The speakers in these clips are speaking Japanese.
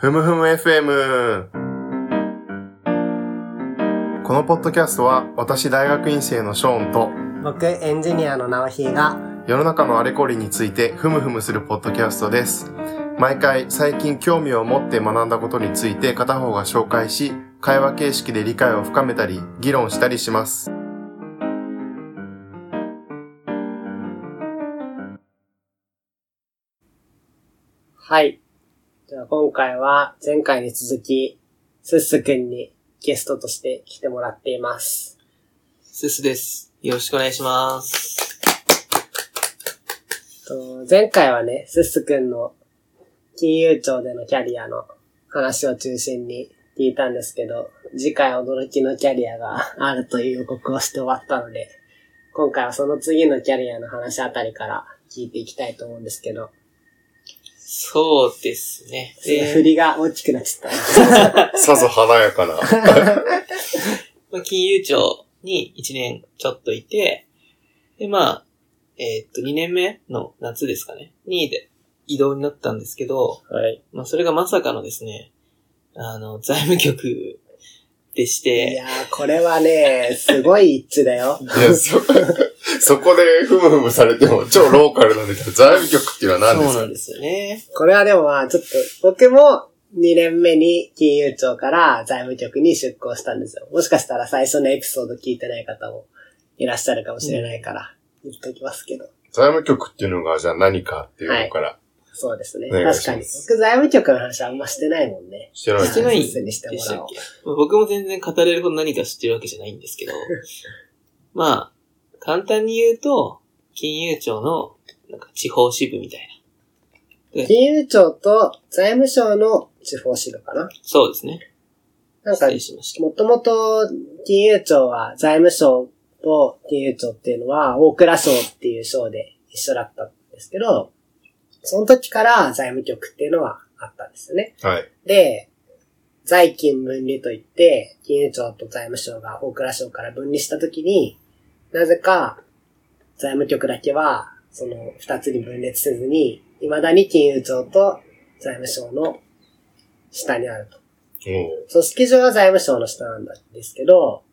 ふむふむ FM。このポッドキャストは私大学院生のショーンと僕、エンジニアの直ひが、世の中のあれこれについてふむふむするポッドキャストです。毎回最近興味を持って学んだことについて片方が紹介し、会話形式で理解を深めたり、議論したりします。はい。じゃあ今回は前回に続き、すっすくんにゲストとして来てもらっています。すすです。よろしくお願いします。と前回はね、すっすくんの金融庁でのキャリアの話を中心に聞いたんですけど、次回驚きのキャリアがあるという予告をして終わったので、今回はその次のキャリアの話あたりから聞いていきたいと思うんですけど、そうですね。振りが大きくなっちゃった。さぞ華やかな。まあ、金融庁に1年ちょっといて、で、まあ、えーっと、2年目の夏ですかね。にで移動になったんですけど、はい。まあ、それがまさかのですね、あの、財務局でしいて、やー、これはね、すごい一致だよ。いや、そ、そこでふむふむされても超ローカルなんだけど、財務局っていうのは何ですか？そうなんですよね。これはでもまあ、ちょっと、僕も2年目に金融庁から財務局に出向したんですよ。もしかしたら最初のエピソード聞いてない方もいらっしゃるかもしれないから、言っときますけど。財務局っていうのが、じゃあ何かっていうのから、そうですね。確かに。僕財務局の話あんましてないもんね。してないしてない説明してもでしたらおう僕も全然語れるほど何か知ってるわけじゃないんですけど、まあ、簡単に言うと、金融庁の、なんか地方支部みたいな。金融庁と財務省の地方支部かなそうですね。なんか失礼しました。もともと金融庁は財務省と金融庁っていうのは大蔵省っていう省で一緒だったんですけど、その時から財務局っていうのはあったんですよね。はい。で、財金分離といって、金融庁と財務省が大蔵省から分離した時に、なぜか財務局だけはその二つに分裂せずに、未だに金融庁と財務省の下にあると。お組織上は財務省の下なんですけど、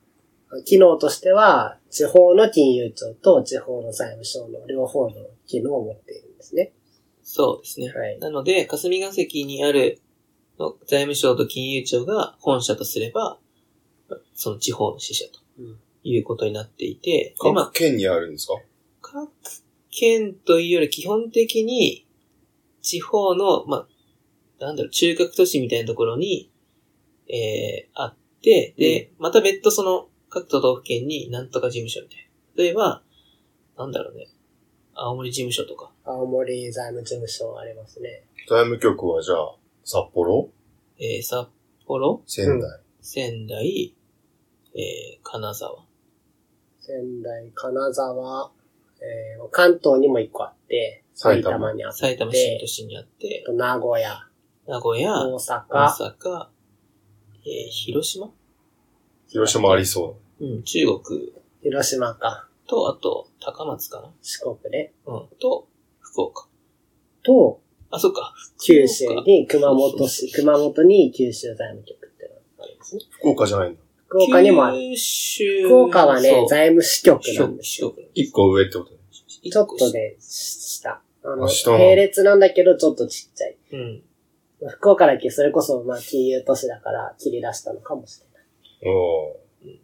機能としては、地方の金融庁と地方の財務省の両方の機能を持っているんですね。そうですね。はい。なので、霞が関にあるの財務省と金融庁が本社とすれば、その地方の支社とうんいうことになっていて、でまあ各県にあるんですか？各県というより基本的に地方の、まあ、なんだろう、中核都市みたいなところに、えー、あって、で、また別途その各都道府県になんとか事務所みたいな。例えば、なんだろうね、青森事務所とか、青森財務事務所ありますね。財務局はじゃあ、札幌？えー、札幌、仙台。仙台、えー、金沢。仙台、金沢、えー関東にも一個あって、埼埼玉玉にあって、埼玉新都市にあって。名古屋、名古屋、大大阪、阪、えー、広島？広島ありそう。ん、中国。広島か、と、あと、高松か四国ね、なうん、と、福岡。と、あ、そっか。九州に熊本市、熊本に九州財務局っていうのがありますね。う。福岡じゃないんだ。福岡にもある。九州。福岡はね、財務支局なんですよ。一個上ってことね。ちょっと。ね、下。あの、並列なんだけど、ちょっとちっちゃい。うん。福岡だけ？それこそ、まあ、金融都市だから切り出したのかもしれない。お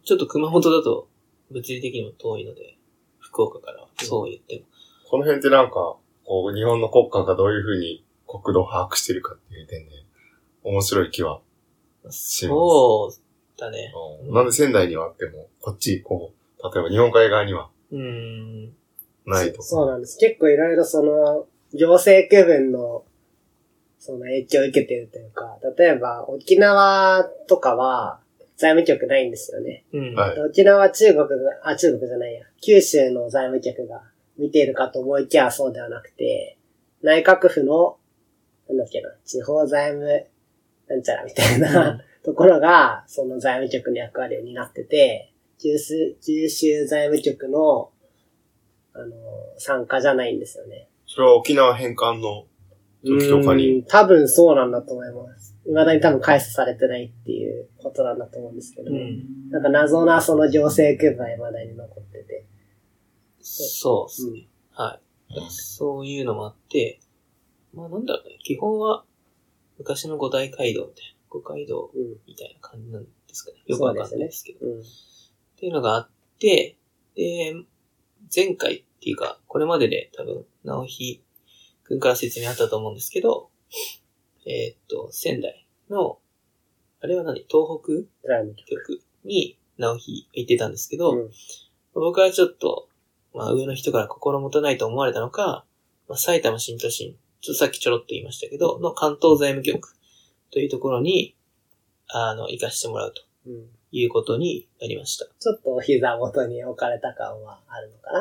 ちょっと熊本だと、物理的にも遠いので、福岡からはそう言っても。この辺ってなんか、こう、日本の国家がどういうふうに国土を把握してるかっていう点で、面白い気は。しますそうだね。うんなんで仙台にはあっても、こっち、こう、例えば日本海側にはうーん。ないとか。そうなんです。結構いろいろその、行政区分の、その影響を受けてるというか、例えば沖縄とかは財務局ないんですよね。うん。はいで沖縄は中国が、あ、中国じゃないや、九州の財務局が見ているかと思いきやそうではなくて、内閣府の、なんだっけな、地方財務、なんちゃらみたいな、ところが、その財務局の役割を担ってて、九州、九州財務局の、あの、参加じゃないんですよね。それは沖縄返還の時とかうに。ん多分そうなんだと思います。未だに多分返査されてないっていうことなんだと思うんですけど、うん。なんか謎なその行政区分は未だに残ってて。そうですね。はい。そういうのもあって、まあなんだろうね。基本は昔の五大街道みたいな、五街道うん。みたいな感じなんですかね。よくわかんないですけど。うん。っていうのがあって、で、前回っていうか、これまでで多分、直ひくんから説明あったと思うんですけど、えーっと、仙台の、あれは何？東北？局に直ひ行ってたんですけど、うん僕はちょっと、まあ上の人から心もとないと思われたのか、まあ、埼玉新都心、ちょっとさっきちょろっと言いましたけど、の関東財務局というところに、あの、行かしてもらうとうん。いうことになりました。ちょっとお膝元に置かれた感はあるのか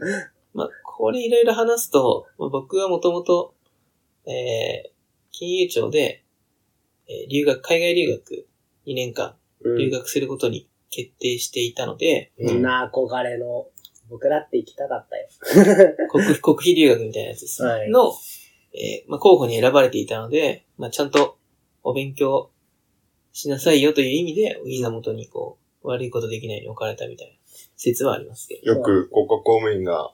な？まあ、これいろいろ話すと、まあ、僕はもともと、えー、金融庁で、えー留学、海外留学2年間留学することに決定していたので、みんな憧れの、僕だって行きたかったよ。国、国費留学みたいなやつですね。はいの、えーまあ、候補に選ばれていたので、まあ、ちゃんとお勉強しなさいよという意味で、お膝元にこう、悪いことできないように置かれたみたいな説はありますけど。よく国家公務員が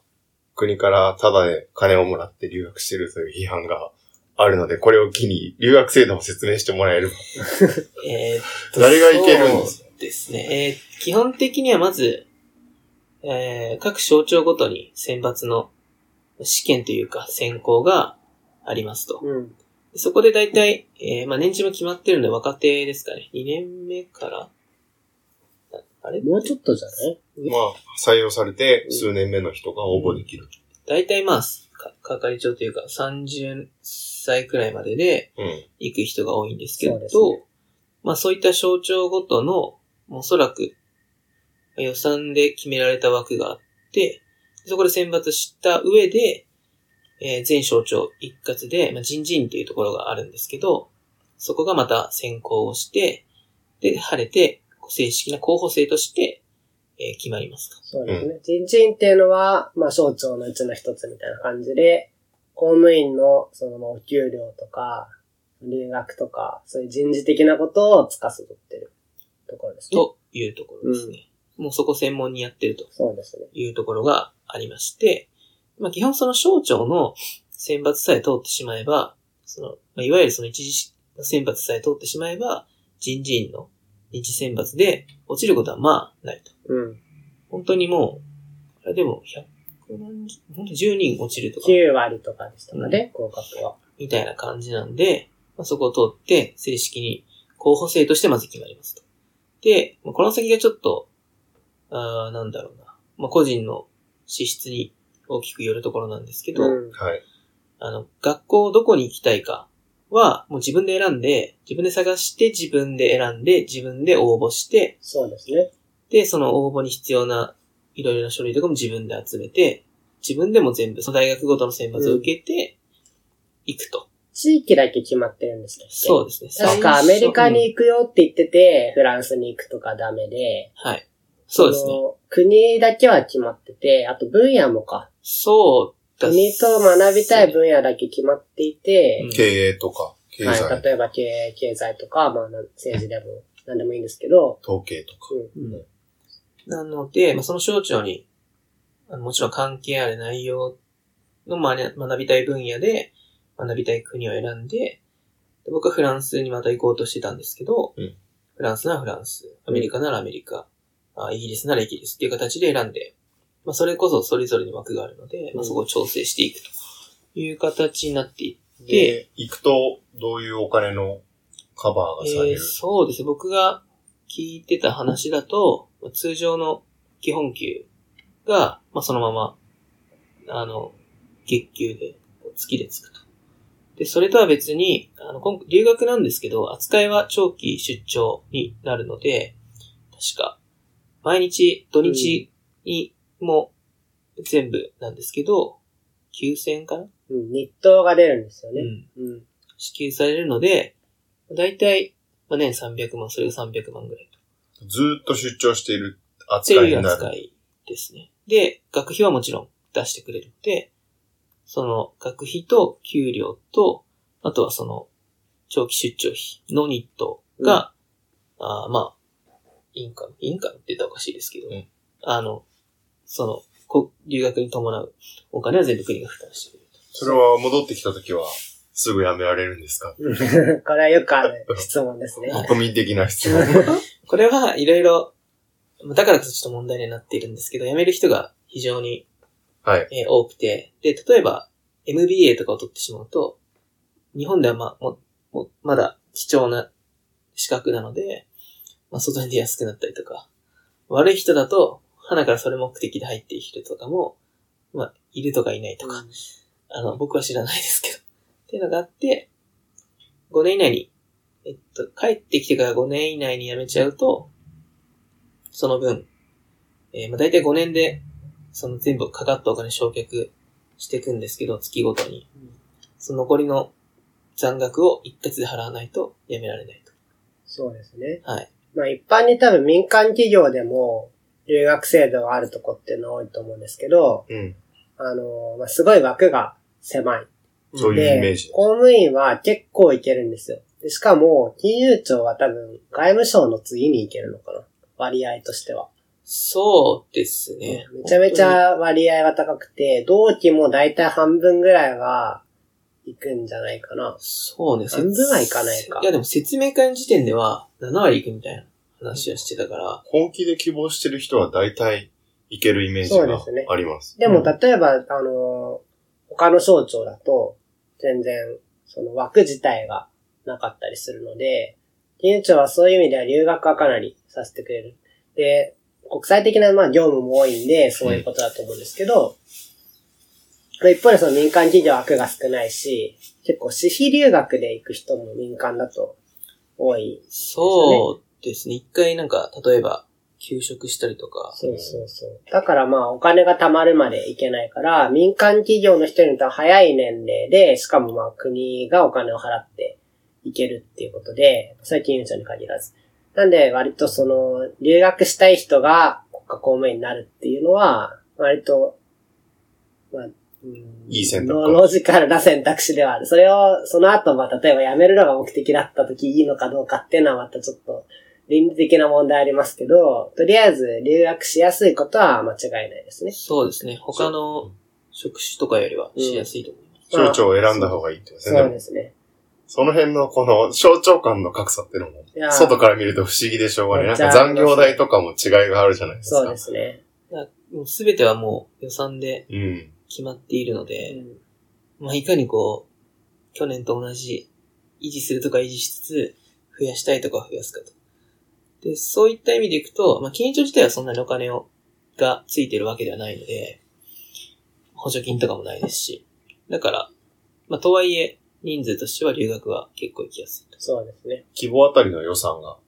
国からタダで金をもらって留学してるという批判があるので、これを機に留学制度を説明してもらえれば。えーっと誰が行けるんですそうですね。えー基本的にはまず、えー各省庁ごとに選抜の試験というか選考がありますと。うん。そこで大体、えーまあ年次も決まってるんで若手ですかね。2年目から、ああれ？もうちょっとじゃない？まあ、採用されて数年目の人が応募できる。大体まあ、か係長というか30歳くらいまででうん。行く人が多いんですけど、そうですねまあそういった省庁ごとの、おそらく予算で決められた枠があって、そこで選抜した上で、えー全省庁一括で、まあ、人事院っていうところがあるんですけど、そこがまた選考をして、で、晴れて、正式な候補生として、えー決まりますと。そうですね。人事院っていうのは、まあ、省庁のうちの一つみたいな感じで、公務員の、その、お給料とか、留学とか、そういう人事的なことを司ってるところですね。というところですね。もうそこ専門にやってるとそうですね。いうところがありまして、まあ基本その省庁の選抜さえ通ってしまえば、その、まあ、いわゆるその一次選抜さえ通ってしまえば、人事院の二次選抜で落ちることはまあないと。うん。本当にもう、あれでも100何十、本当に10人落ちるとか、9割とかでしたかね、合格は。みたいな感じなんで、まあ、そこを通って正式に候補生としてまず決まりますと。で、まあこの先がちょっと、あーなんだろうな。まあ、個人の資質に大きくよるところなんですけど、うん。はい。あの、学校どこに行きたいかは、もう自分で選んで、自分で探して、自分で選んで、自分で応募して、そうですね。で、その応募に必要ないろいろな書類とかも自分で集めて、自分でも全部、その大学ごとの選抜を受けて、行くと。地域だけ決まってるんですけど、そうですね。確かアメリカに行くよって言ってて、フランスに行くとかダメで、はい。そうですね。の国だけは決まってて、あと分野もか。そうだ国と学びたい分野だけ決まっていて、うん。経営とか、経済、はい、例えば経営、経済とか、まあ、なん政治でも何でもいいんですけど、統計とか。うん。うん。なので、まあ、その省庁に、あのもちろん関係ある内容の学学びたい分野で、学びたい国を選んで、で僕はフランスにまた行こうとしてたんですけど、うん。フランスならフランス、アメリカならアメリカ、あイギリスならイギリスっていう形で選んで、まあ、それこそそれぞれに枠があるので、まあ、そこを調整していくという形になっていって、で、行くと、どういうお金のカバーがされる？えー、そうですね。僕が聞いてた話だと、通常の基本給が、まあ、そのまま、あの、月給で、月でつくと。で、それとは別に、あの、今留学なんですけど、扱いは長期出張になるので、確か、毎日、土日にも全部なんですけど、9000円かな？うん、日当が出るんですよね。うん。うん。支給されるので、だいたい、まあ、年300万、それが300万ぐらいと。ずーっと出張しているっていう扱いになる。扱いですね。で、学費はもちろん出してくれるので、その学費と給料と、あとはその長期出張費のニットが、あーまあ、インカム、インカムって言ったらおかしいですけど、うんあの、その、こ留学に伴うお金は全部国が負担してくれると。それは戻ってきた時は、すぐ辞められるんですか？これはよくある質問ですね。は い国民的な質問。これはいろいろ、だからこそちょっと問題になっているんですけど、辞める人が非常に、はい。えー多くて、で、例えば MBA とかを取ってしまうと、日本ではまあ、ももまだ貴重な資格なので、まあ、外に出やすくなったりとか、悪い人だと、花からそれ目的で入っている人とかも、まあ、いるとかいないとか、あの、僕は知らないですけど。っていうのがあって、5年以内に、えっと、帰ってきてから5年以内に辞めちゃうと、その分、えー、まあ大体5年で、その全部かかったお金償却していくんですけど、月ごとに。その残りの残額を一括で払わないと辞められないと。そうですね。はい。まあ一般に多分民間企業でも留学制度があるとこっていうのは多いと思うんですけど、うん。あの、まあすごい枠が狭い。そういうイメージで、。公務員は結構いけるんですよ。でしかも、金融庁は多分外務省の次にいけるのかな。割合としては。そうですね。めちゃめちゃ割合が高くて、同期もだいたい半分ぐらいは行くんじゃないかな。そうね。半分はいかないかいやでも説明会の時点では7割いくみたいな話はしてたから、本気で希望してる人は大体いけるイメージがあります。でも、うん例えば、あの、他の省庁だと、全然、その枠自体がなかったりするので、金融庁はそういう意味では留学はかなりさせてくれる。で、国際的な、まあ、業務も多いんで、そういうことだと思うんですけど、一方でその民間企業は枠が少ないし、結構私費留学で行く人も民間だと多い。そうですね。一回なんか、例えば、休職したりとか、そうそうそう。だからまあお金が貯まるまでいけないから、民間企業の人にとっては早い年齢で、しかもまあ国がお金を払っていけるっていうことで、それは金融庁に限らず。なんで割とその、留学したい人が国家公務員になるっていうのは、割と、まあ、うんいい選択ロロジカルな選択肢ではある。それを、その後、まあ、例えば辞めるのが目的だった時いいのかどうかっていうのはまたちょっと、倫理的な問題ありますけど、とりあえず留学しやすいことは間違いないですね。そうですね。他の職種とかよりはしやすいと思います。省庁を選んだ方がいいってことですね。そうですね。その辺のこの省庁間の格差っていうのも、外から見ると不思議でしょうがない。なんか残業代とかも違いがあるじゃないですか。そうですね。すべてはもう予算でうん。決まっているのうで、んまあ、いかにこう、去年と同じ、維持するとか維持しつつ、増やしたいとか増やすかと。で、そういった意味でいくと、まあ、金融庁自体はそんなにお金を、がついてるわけではないので、補助金とかもないですし。だから、まあ、とはいえ、人数としては留学は結構行きやすいと。そうですね。希望あたりの予算が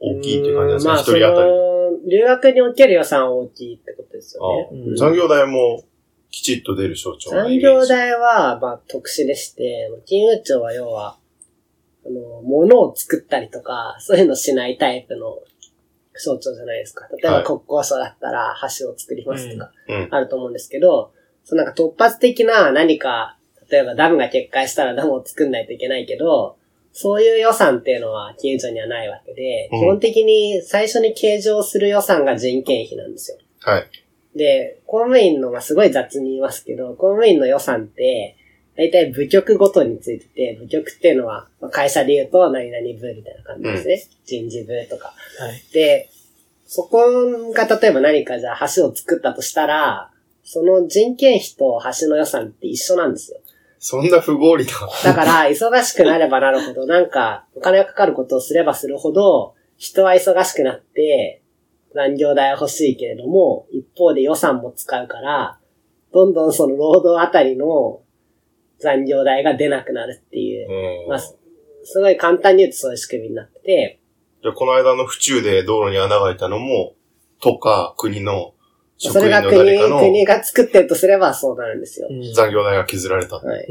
大きいっていう感じですかまあ、一人当たり。留学における予算は大きいってことですよね。うん残業代もきちっと出る省庁の残業代は、まあ、特殊でして、金融庁は要は、あの、物を作ったりとか、そういうのしないタイプの省庁じゃないですか。例えはいば国交省だったら橋を作りますとか、うん。あると思うんですけど、そのなんか突発的な何か、例えばダムが決壊したらダムを作んないといけないけど、そういう予算っていうのは金融庁にはないわけで、うん基本的に最初に計上する予算が人件費なんですよ。はい。で、公務員の、まあ、すごい雑に言いますけど、公務員の予算って、大体部局ごとについてて、部局っていうのは、まあ会社で言うと何々部みたいな感じですね。人事部とか。はい。で、そこが例えば何かじゃあ橋を作ったとしたら、その人件費と橋の予算って一緒なんですよ。そんな不合理な。だから、忙しくなればなるほど、なんか、お金がかかることをすればするほど、人は忙しくなって、残業代は欲しいけれども、一方で予算も使うから、どんどんその労働あたりの残業代が出なくなるっていう。う、ん。まあ、すすごい簡単に言うとそういう仕組みになってて、じゃあこの間の府中で道路に穴が開いたのも、都か国のそれが国、誰かの国が作ってるとすればそうなるんですよ。うん残業代が削られた。はい。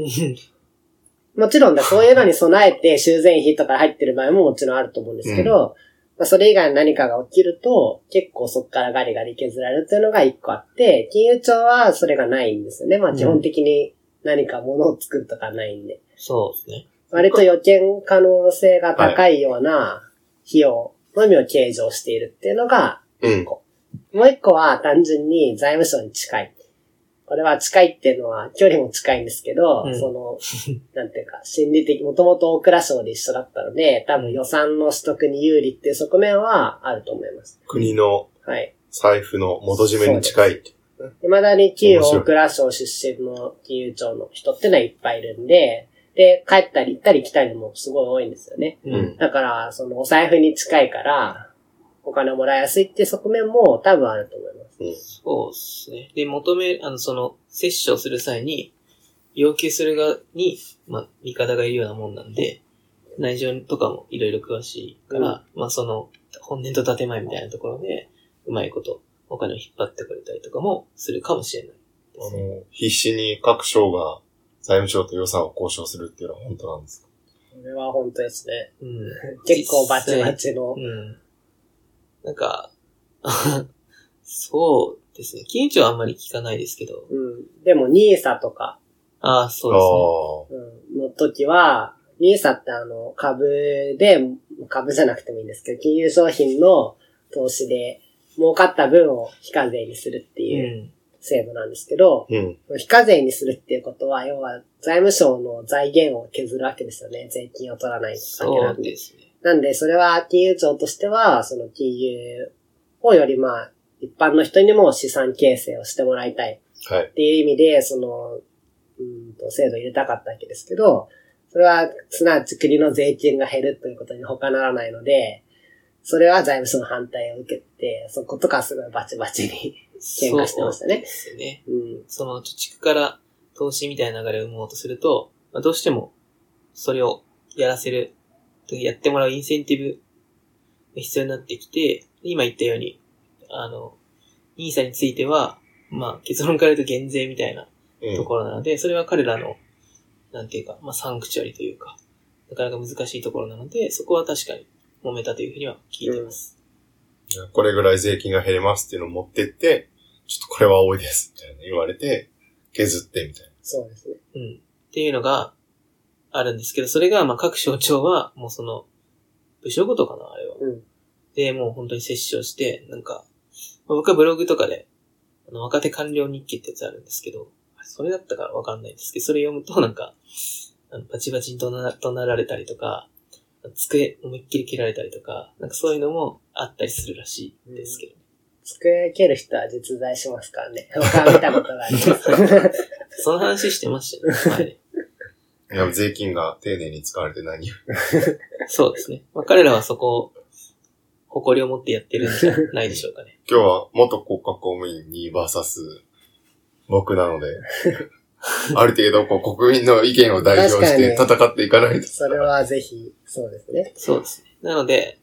もちろんだ、そういうのに備えて修繕費とか入ってる場合ももちろんあると思うんですけど、まあ、それ以外の何かが起きると、結構そこからガリガリ削られるっていうのが一個あって、金融庁はそれがないんですよね。まあ、基本的に何か物を作るとかないんで。そうですね。割と予見可能性が高いような費用のみを計上しているっていうのがうん。もう一個は単純に財務省に近い。これは近いっていうのは距離も近いんですけど、うんその、なんていうか、心理的、もともと大蔵省で一緒だったので、多分予算の取得に有利っていう側面はあると思います。国のはい。財布の元締めに近いって。未だに旧大蔵省出身の金融庁の人ってのはいっぱいいるんで、で、帰ったり行ったり来たりもすごい多いんですよね。うん。だから、そのお財布に近いから、お金をもらいやすいっていう側面も多分あると思います。そうですね。で、求め、あの、その、接種をする際に、要求する側に、まあ、味方がいるようなもんなんで、内情とかもいろいろ詳しいから、まあ、その、本音と建前みたいなところで、うまいこと、お金を引っ張ってくれたりとかもするかもしれないですね。あの、必死に各省が財務省と予算を交渉するっていうのは本当なんですか？これは本当ですね。うん。結構バチバチの。うん。なんか、そうですね。金融庁はあんまり聞かないですけど、うん。でも、ニーサとか、ああ、そうですね。うん、の時は、ニーサってあの、株で、株じゃなくてもいいんですけど、金融商品の投資で、儲かった分を非課税にするっていううん。制度なんですけど、うん。非課税にするっていうことは、要は財務省の財源を削るわけですよね。税金を取らないわけなんで。そうですね。なんで、それは金融庁としては、その金融をよりまあ、一般の人にも資産形成をしてもらいたいはい。っていう意味で、その、うんと、制度を入れたかったわけですけど、それは、すなわち国の税金が減るということに他ならないので、それは財務省の反対を受けて、そことかすごいバチバチに。喧嘩してましたねそうですね。うん。その貯蓄から投資みたいな流れを生もうとすると、まあ、どうしてもそれをやらせる、やってもらうインセンティブが必要になってきて、今言ったように、あの、ニーサについては、まあ結論から言うと減税みたいなうんところなので、それは彼らの、なんていうか、まあサンクチュアリというか、なかなか難しいところなので、そこは確かに揉めたというふうには聞いてます。これぐらい税金が減りますっていうのを持ってって、ちょっとこれは多いです、みたいな言われて、削って、みたいな。そうですね。うん。っていうのがあるんですけど、それが、まあ、各省庁は、もうその、部署ごとかな、あれは。うん。で、もう本当に接種をして、なんか、まあ僕はブログとかで、あの、若手官僚日記ってやつあるんですけど、それだったからわかんないですけど、それ読むとなんか、あのバチバチに怒鳴怒鳴られたりとか、机思いっきり切られたりとか、なんかそういうのもあったりするらしいですけど、机蹴る人は実在しますからね。僕は見たことがあります。その話してましたよね。はい。いや、税金が丁寧に使われて何よ そうですね。まあ、彼らはそこを、誇りを持ってやってるんじゃないでしょうかね。今日は元国家公務員にバーサス僕なので、ある程度こう国民の意見を代表して確戦っていかないと。それはぜひ、そうですね。そうですね。なので、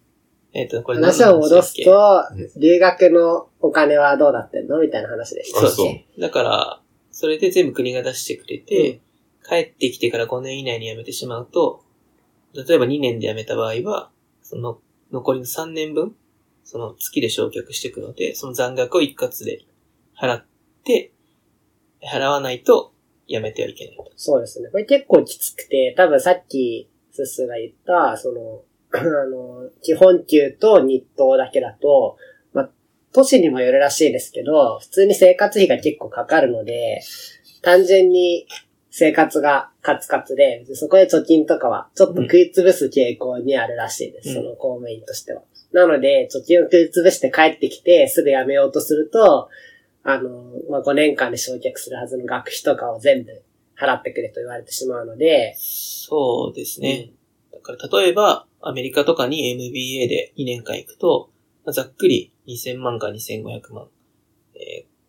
えっ、と、これ話を戻すとうん、留学のお金はどうなってんの？みたいな話でしたそうあそうですね。だから、それで全部国が出してくれて、帰ってきてから5年以内に辞めてしまうと、例えば2年で辞めた場合は、その残りの3年分、その月で償却していくので、その残額を一括で払って、払わないと辞めてはいけない。そうですね。これ結構きつくて、多分さっき、スッスーが言った、その、あの、基本給と日当だけだと、まあ、都市にもよるらしいですけど、普通に生活費が結構かかるので、単純に生活がカツカツで、そこで貯金とかはちょっと食いつぶす傾向にあるらしいです。うんその公務員としては。なので、貯金を食いつぶして帰ってきて、すぐ辞めようとすると、あの、まあ、5年間で償却するはずの学費とかを全部払ってくれと言われてしまうので、そうですね。だから例えば、アメリカとかに MBA で2年間行くと、まあざっくり2000万か2500万、え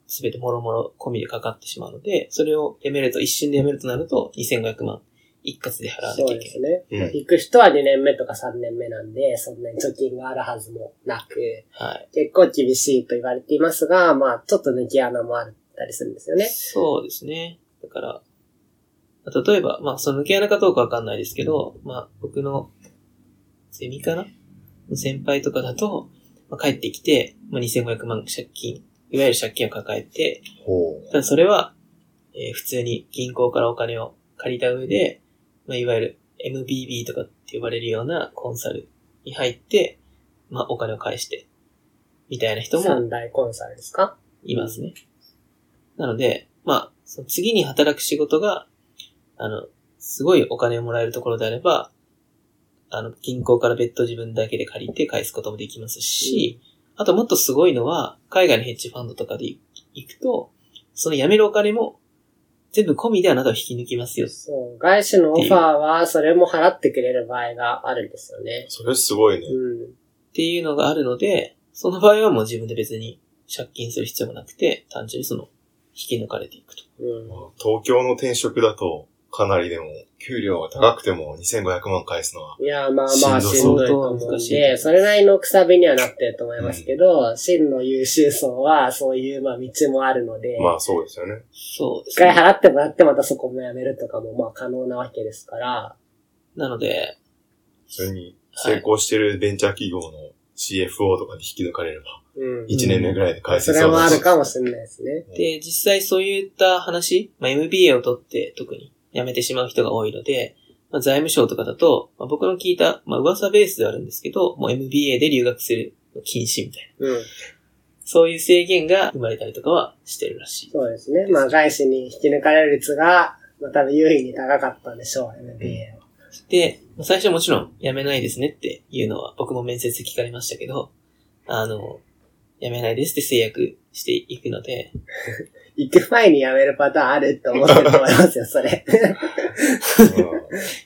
すべてもろもろ込みでかかってしまうので、それを辞めると、一瞬で辞めるとなると2500万一括で払わなそうきゃいけない。ですね。うん行く人は2年目とか3年目なんで、そんなに貯金があるはずもなく、はい。結構厳しいと言われていますが、まあ、ちょっと抜き穴もあったりするんですよね。そうですね。だから、例えば、まあ、その抜け穴かどうかわかんないですけど、まあ、僕のゼミかな？先輩とかだと、まあ、帰ってきて、まあ、2500万借金、いわゆる借金を抱えて、ほただそれは、えー普通に銀行からお金を借りた上で、まあ、いわゆる MBB とかって呼ばれるようなコンサルに入って、まあ、お金を返して、みたいな人も三大コンサルですか？いますね。なので、まあ、その次に働く仕事が、あの、すごいお金をもらえるところであれば、あの、銀行から別途自分だけで借りて返すこともできますし、あともっとすごいのは、海外のヘッジファンドとかで行くと、その辞めるお金も全部込みであなたを引き抜きますよ。そう。外資のオファーは、それも払ってくれる場合があるんですよねう。。それすごいね。うん。っていうのがあるので、その場合はもう自分で別に借金する必要もなくて、単純にその、引き抜かれていくと。うん。東京の転職だと、かなりでも、給料が高くても2500万返すのは、いや、まあまあ、しんどいと思う。んで、それなりのくさびにはなってると思いますけど、真の優秀層は、そういう、まあ、道もあるので、まあそうですよね。そうです一回払ってもらってまたそこもやめるとかも、まあ、可能なわけですから、なので、それに、成功してるベンチャー企業の CFO とかに引き抜かれれば、うん。1年目ぐらいで返せそれもあそうだしるかもしれないですね。で、実際そういった話、まあ、MBA を取って特に辞めてしまう人が多いので、まあ、財務省とかだと、まあ、僕の聞いた、まあ、噂ベースではあるんですけど、もう MBA で留学するの禁止みたいな。うん。そういう制限が生まれたりとかはしてるらしい。そうですね。まあ、外資に引き抜かれる率が、まあ、多分優位に高かったんでしょう、MBA は。で、まあ最初もちろん辞めないですねっていうのは僕も面接で聞かれましたけど、あの、辞めないですって制約していくので、行く前に辞めるパターンあるって思ってると思いますよ、それ。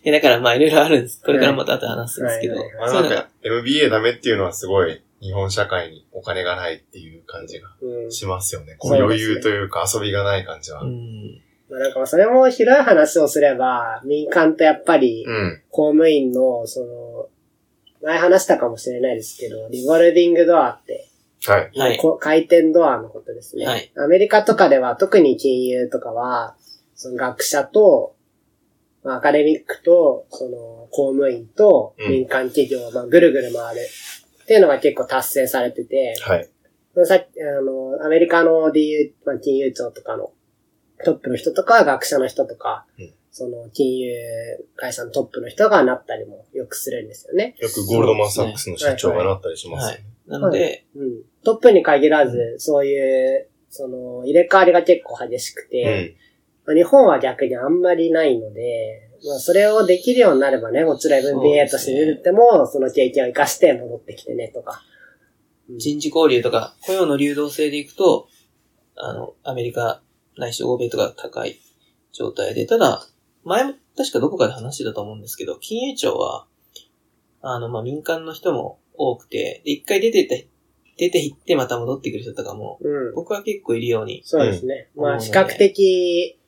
いやだからまあいろいろあるんです。これからまた後で話すんですけど、はいはいまあなんか、MBA ダメっていうのはすごい、日本社会にお金がないっていう感じがうん。しますよね。こうそうですね余裕というか遊びがない感じは。ううん。ん。まあ、なんかそれも広い話をすれば、民間とやっぱり、公務員の、その、前話したかもしれないですけど、リボルビングドアって、はい。はい。こ回転ドアのことですね。はいアメリカとかでは特に金融とかは、その学者と、まあ、アカデミックと、その公務員とうん民間企業、まあ、ぐるぐる回るっていうのが結構達成されてて、はい。さっき、あの、アメリカの DU、まあ、金融庁とかのトップの人とか、学者の人とか、うんその金融会社のトップの人がなったりもよくするんですよね。よくゴールドマンサックスの社長がなったりしますよね。なので、うん。トップに限らず、そういう、その、入れ替わりが結構激しくうて、ん。まあ日本は逆にあんまりないので、まあ、それをできるようになればね、もちろん MBA として出ても、その経験を活かして戻ってきてね、とか。うん人事交流とか雇用の流動性でいくと、あの、アメリカないし欧米とか高い状態で、ただ、前も確かどこかで話してたと思うんですけど、金融庁は、あの、まあ、民間の人も多くて、で、一回出てって、出て行ってまた戻ってくる人とかも、うん。僕は結構いるように、そうですね。まあ、うん比較的、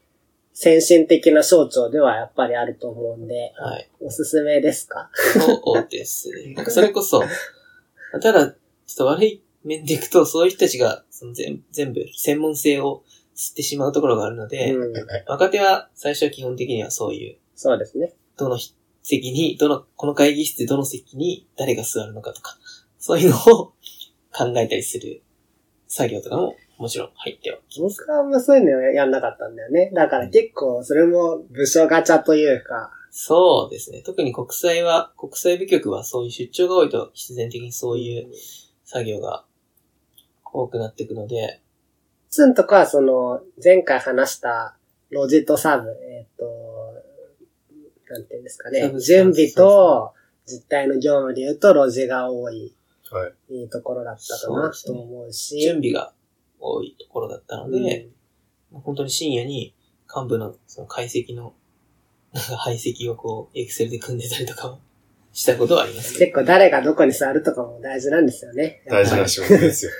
先進的な省庁ではやっぱりあると思うんで、はい。おすすめですか？そうですね。なんかそれこそ、ただ、ちょっと悪い面でいくと、そういう人たちが、その全全部、専門性を吸ってしまうところがあるので、うん。若手は最初は基本的にはそういう、そうですね。どの席に、どの、この会議室でどの席に誰が座るのかとか、そういうのを考えたりする作業とかももちろん入ってはきます。僕はあんまそういうのやんなかったんだよね。だから結構、それも部署ガチャというか、そうですね。特に国際は、国際部局はそういう出張が多いと必然的にそういう作業が多くなっていくので、ツンとかはその、前回話したロジとサブ、えっ、と、なんていうんですかね。準備と実態の業務で言うとロジが多い、はい。いいところだったかなと思うし。準備が多いところだったので、うん本当に深夜に幹部のその解析の、なんか排析をこう、エクセルで組んでたりとかはしたことはありますね。結構誰がどこに座るとかも大事なんですよね。大事な仕事ですよ。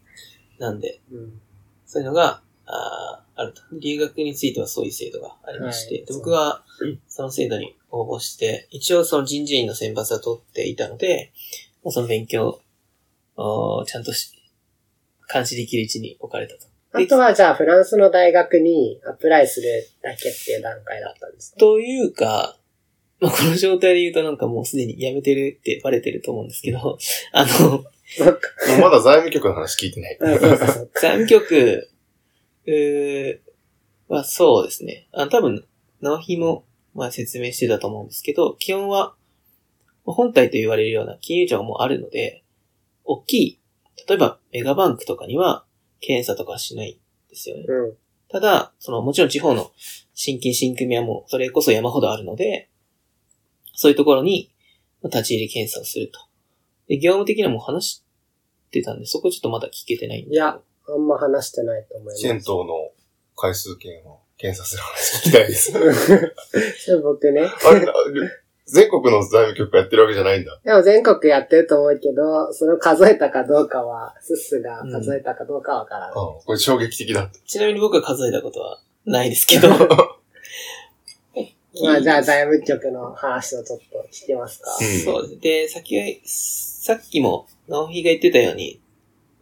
なんで、うんそういうのが、あーあると。留学についてはそういう制度がありまして、はい。で僕はその制度に応募して、一応その人事院の選抜は取っていたので、まあその勉強をちゃんとし監視できる位置に置かれたと。あとはじゃあフランスの大学にアプライするだけっていう段階だったんですか？というか、まあ、この状態で言うとなんかもうすでに辞めてるってバレてると思うんですけど、あの、まだ財務局の話聞いてない。財務局、うーはそうですね。あ多分、直ひも、まあ説明してたと思うんですけど、基本は、まあ本体と言われるような金融庁がもうあるので、大きい、例えばメガバンクとかには検査とかはしないんですよね。うん。ただ、その、もちろん地方の新金新組はもう、それこそ山ほどあるので、そういうところに、まあ立ち入り検査をすると。で、業務的にはもう話してたんで、そこちょっとまだ聞けてないんで。いやあんま話してないと思います。銭湯の回数券を検査する話聞きたいです。それ僕ね。あれ、全国の財務局がやってるわけじゃないんだ。でも全国やってると思うけど、それを数えたかどうかは、スッスが数えたかどうかわからない。うん、これ衝撃的だ。ちなみに僕は数えたことはないですけど。まあじゃあ財務局の話をちょっと聞きますか。うんそうです。で、先は、さっきも、直ひが言ってたように、まあ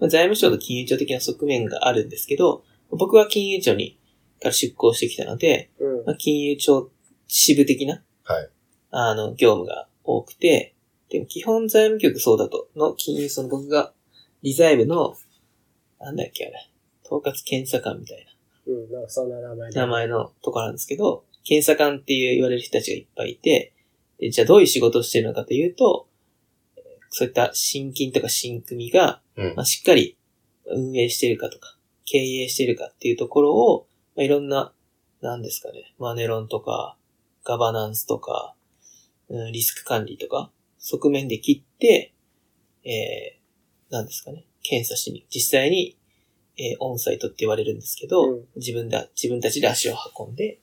財務省と金融庁的な側面があるんですけど、僕は金融庁に、から出向してきたので、うん。まあ、金融庁支部的な、はい。あの、業務が多くて、でも基本財務局そうだと、の金融、その僕が、理財部の、なんだっけあれ、統括検査官みたいうん、なんかそんな名前名前のところなんですけど、検査官っていう言われる人たちがいっぱいいて、でじゃあどういう仕事をしてるのかというと、えーそういった新金とか新組が、うんまあ、しっかり運営しているかとか、経営しているかっていうところを、まあ、いろんな、なんですかね、マネロンとか、ガバナンスとか、うん、リスク管理とか、側面で切って、えー、なんですかね、検査しに、実際に、えーオンサイトって言われるんですけど、うん自分で、自分たちで足を運んで、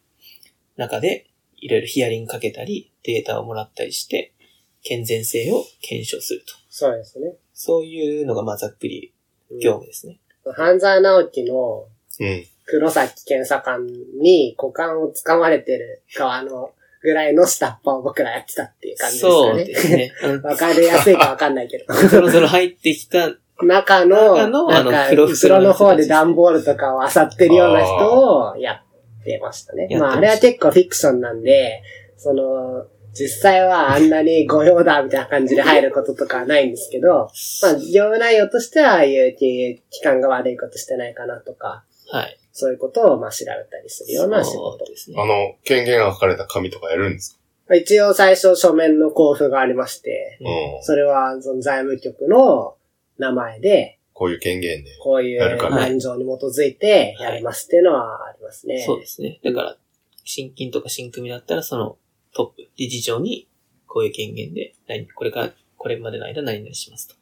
中でいろいろヒアリングかけたり、データをもらったりして、健全性を検証すると。そうですね。そういうのが、まあ、ざっくりうん業務ですね。半沢直樹のうん。黒崎検査官に股間を掴まれてる側のぐらいの下っ端を僕らやってたっていう感じですかね。そうですね。わかりやすいかわかんないけど。そろそろ入ってきた、中の、中のあの黒後ろの方で段ボールとかを漁ってるような人をやってましたね。まあ、あれは結構フィクションなんで、その、実際はあんなに御用だみたいな感じで入ることとかはないんですけど、まあ、業務内容としては、ああいう金融機関が悪いことしてないかなとか、はい。そういうことをまあ調べたりするような仕事。ですねあ。の、権限が書かれた紙とかやるんです一応最初書面の交付がありまして、かうん。それはその財務局の名前で、こういう権限で。こういうやるから現状に基づいてやりますっていうのはありますね。そうですね。だから、新金とか新組だったら、そのトップ、理事長に、こういう権限で、何、これから、これまでの間何々しますと。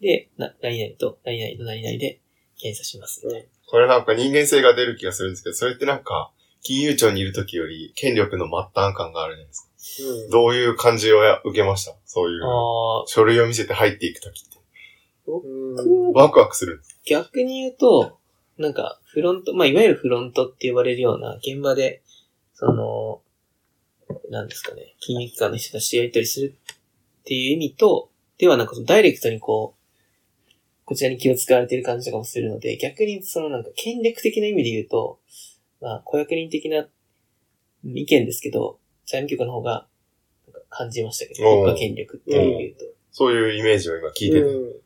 で、な、何々と、何々と何々で検査しますみたいな。これなんか人間性が出る気がするんですけど、それってなんか、金融庁にいる時より権力の末端感があるじゃないですか。うんどういう感じをや受けました？そういう、ああ、書類を見せて入っていく時って。うんワクワクする。逆に言うと、なんか、フロント、まあ、いわゆるフロントって呼ばれるような現場で、その、なんですかね、金融機関の人たちとやり取りするっていう意味と、ではなんかそのダイレクトにこう、こちらに気を使われている感じとかもするので、逆にそのなんか権力的な意味で言うと、まあ、小役人的な意見ですけど、財務局の方が、なんか感じましたけど、国家権力っていう意味で言うそういうイメージを今聞いてて。うんと。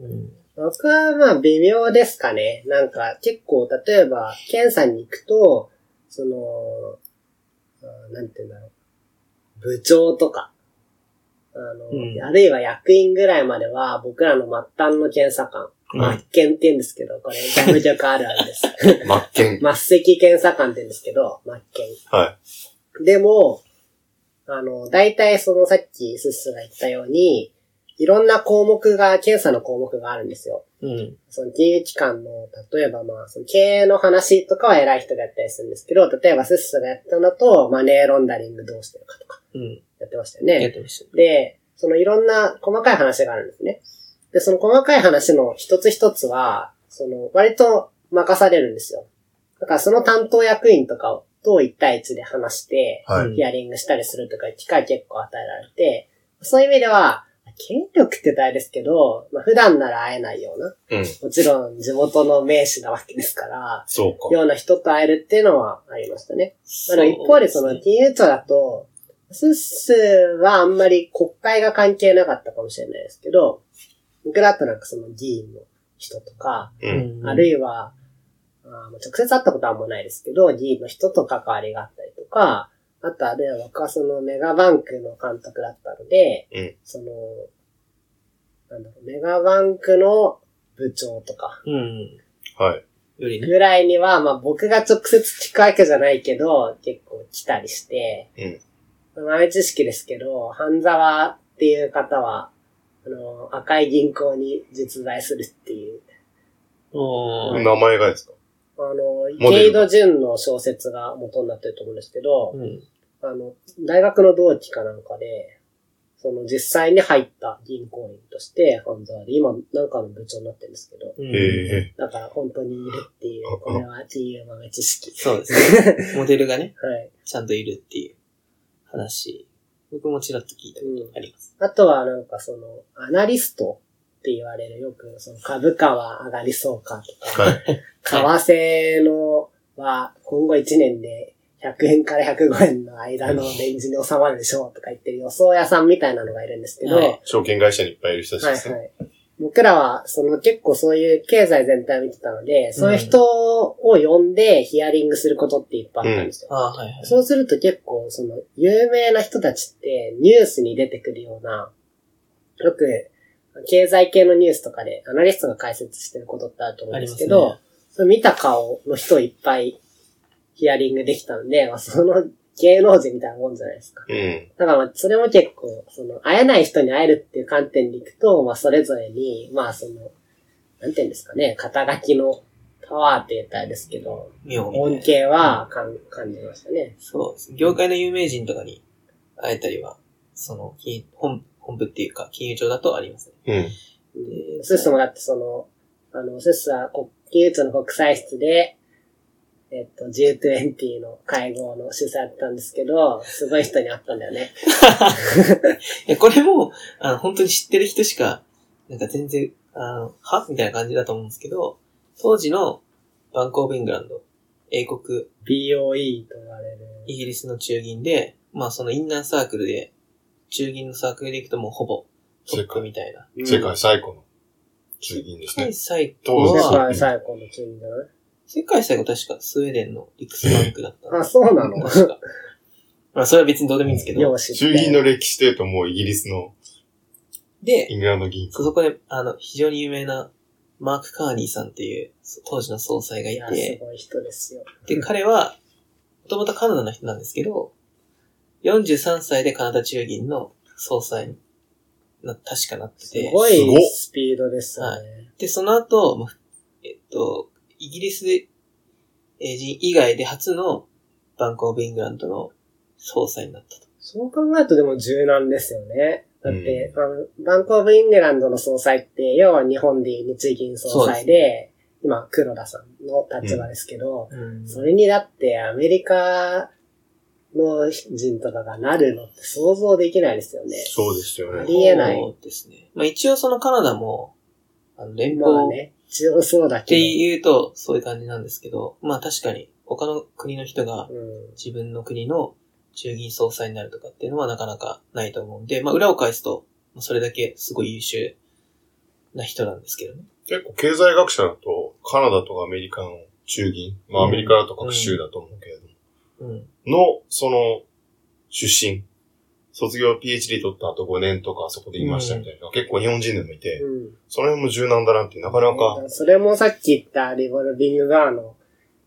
うん。僕はまあ微妙ですかね。なんか結構例えば検査に行くと、その、なんて言うんだろう。部長とか、あの、うんあるいは役員ぐらいまでは僕らの末端の検査官、うん末検って言うんですけど、これ財務局あるあるです。真剣。末席検査官って言うんですけど、末検。はでも、あの、大体そのさっきスッスが言ったように、いろんな項目が、検査の項目があるんですよ。うん。その金融機関の、例えばまあ、その経営の話とかは偉い人がやったりするんですけど、例えばスッスがやったのだと、マネーロンダリングどうしてるかとかうん。やってましたよね。やってました。で、そのいろんな細かい話があるんですね。で、その細かい話の一つ一つは、その割と任されるんですよ。だからその担当役員とかと1対1で話して、はい。うんヒアリングしたりするとか機会結構与えられて、そういう意味では、権力って言ったらあれですけど、まあ普段なら会えないような、うん。もちろん地元の名士なわけですから、そうか。ような人と会えるっていうのはありましたね。まあ一方でその金融庁だと、スッスはあんまり国会が関係なかったかもしれないですけど、僕だとなんかその議員の人とか、うん。あるいは、あ直接会ったことはあんまないですけど、議員の人と関わりがあったりとか、あとあるいは僕はそのメガバンクの監督だったので、うんその、なんだろう、メガバンクの部長とか、うん。はい。ぐらいには、まあ僕が直接聞くわけじゃないけど、結構来たりして、豆知識ですけど、半沢っていう方は、あの、赤い銀行に実在するっていう、名前がですか？あの、池井戸潤の小説が元になってると思うんですけど、うん。あの、大学の同期かなんかで、その実際に入った銀行員として、半沢で、今なんかの部長になってるんですけど、うん。だから本当にいるっていう、これはっていう豆知識。そうですね。モデルがね、はい。ちゃんといるっていう話。僕もちらっと聞いたことあります。あとはなんかその、アナリストって言われるよく、その株価は上がりそうかとか、はい。為替のは今後1年で100円から105円の間のレンジに収まるでしょうとか言ってる予想屋さんみたいなのがいるんですけど、はい証券会社にいっぱいいる人たちはいですね。はい。僕らは、その結構そういう経済全体を見てたので、そういう人を呼んでヒアリングすることっていっぱいあったんですよ。ああ、はいはい。そうすると結構、その、有名な人たちってニュースに出てくるような、よく、経済系のニュースとかでアナリストが解説してることってあると思うんですけど、ねその見た顔の人をいっぱいヒアリングできたので、まあ、その芸能人みたいなもんじゃないですか。うん。だからまあ、それも結構、その、会えない人に会えるっていう観点でいくと、まあ、それぞれに、まあ、その、なんていうんですかね、肩書きのパワーって言ったらですけど、恩恵は感感じましたね。そうです。業界の有名人とかに会えたりは、その、金本、本部っていうか、金融庁だとありますね。うん。でスッスもだってその、あの、スッスは国金融庁の国際室で、えっと、G20 の会合の主催やったんですけど、すごい人に会ったんだよね。いや、これも、あの、本当に知ってる人しか、なんか全然、あの、は？みたいな感じだと思うんですけど、当時のバンコブ・イングランド、英国、BOE と言われる。イギリスの中銀で、まあそのインナーサークルで、中銀のサークルで行くともうほぼトップみたいな。うん世界最古の中銀ですね世界。最当後時世は、界最高の中銀じゃない世界最後確かスウェーデンのリクスバンクだったん あ。そうなの？確か。まあそれは別にどうでもいいんですけど。中銀の歴史というともうイギリスので、イングランド銀行。そこで、あの、非常に有名なマーク・カーニーさんっていう当時の総裁がいいや、すて、ごい人ですよ。で、彼は、もともとカナダの人なんですけど、43歳でカナダ中銀の総裁にな、確かなってすて、ごすごっいスピードですよね。で、その後、まあえっと、イギリスで、えー人以外で初のバンコオブ・イングランドの総裁になったと。そう考えるとでも柔軟ですよね。だって、あの、バンコオブ・イングランドの総裁って、要は日本でいう日銀総裁で、今、黒田さんの立場ですけど、うんそれにだってアメリカの人とかがなるのって想像できないですよね。そうですよあね。りえないそうですね。まあ一応そのカナダも、あの連まあ邦っね、強そうだてけ言うとそういう感じなんですけど、まあ確かに他の国の人が。自分の国の中銀総裁になるとかっていうのはなかなかないと思うんで、まあ裏を返すと、まあそれだけすごい優秀な人なんですけどね。結構経済学者だと、カナダとかアメリカの中銀、まあアメリカだと各州だと思うけれども、うん。の、その、出身、卒業 PhD 取った後5年とかそこでいましたみたいな、結構日本人でもいて、うん。その辺も柔軟だなってなかなか、それもさっき言ったリボルビングガーの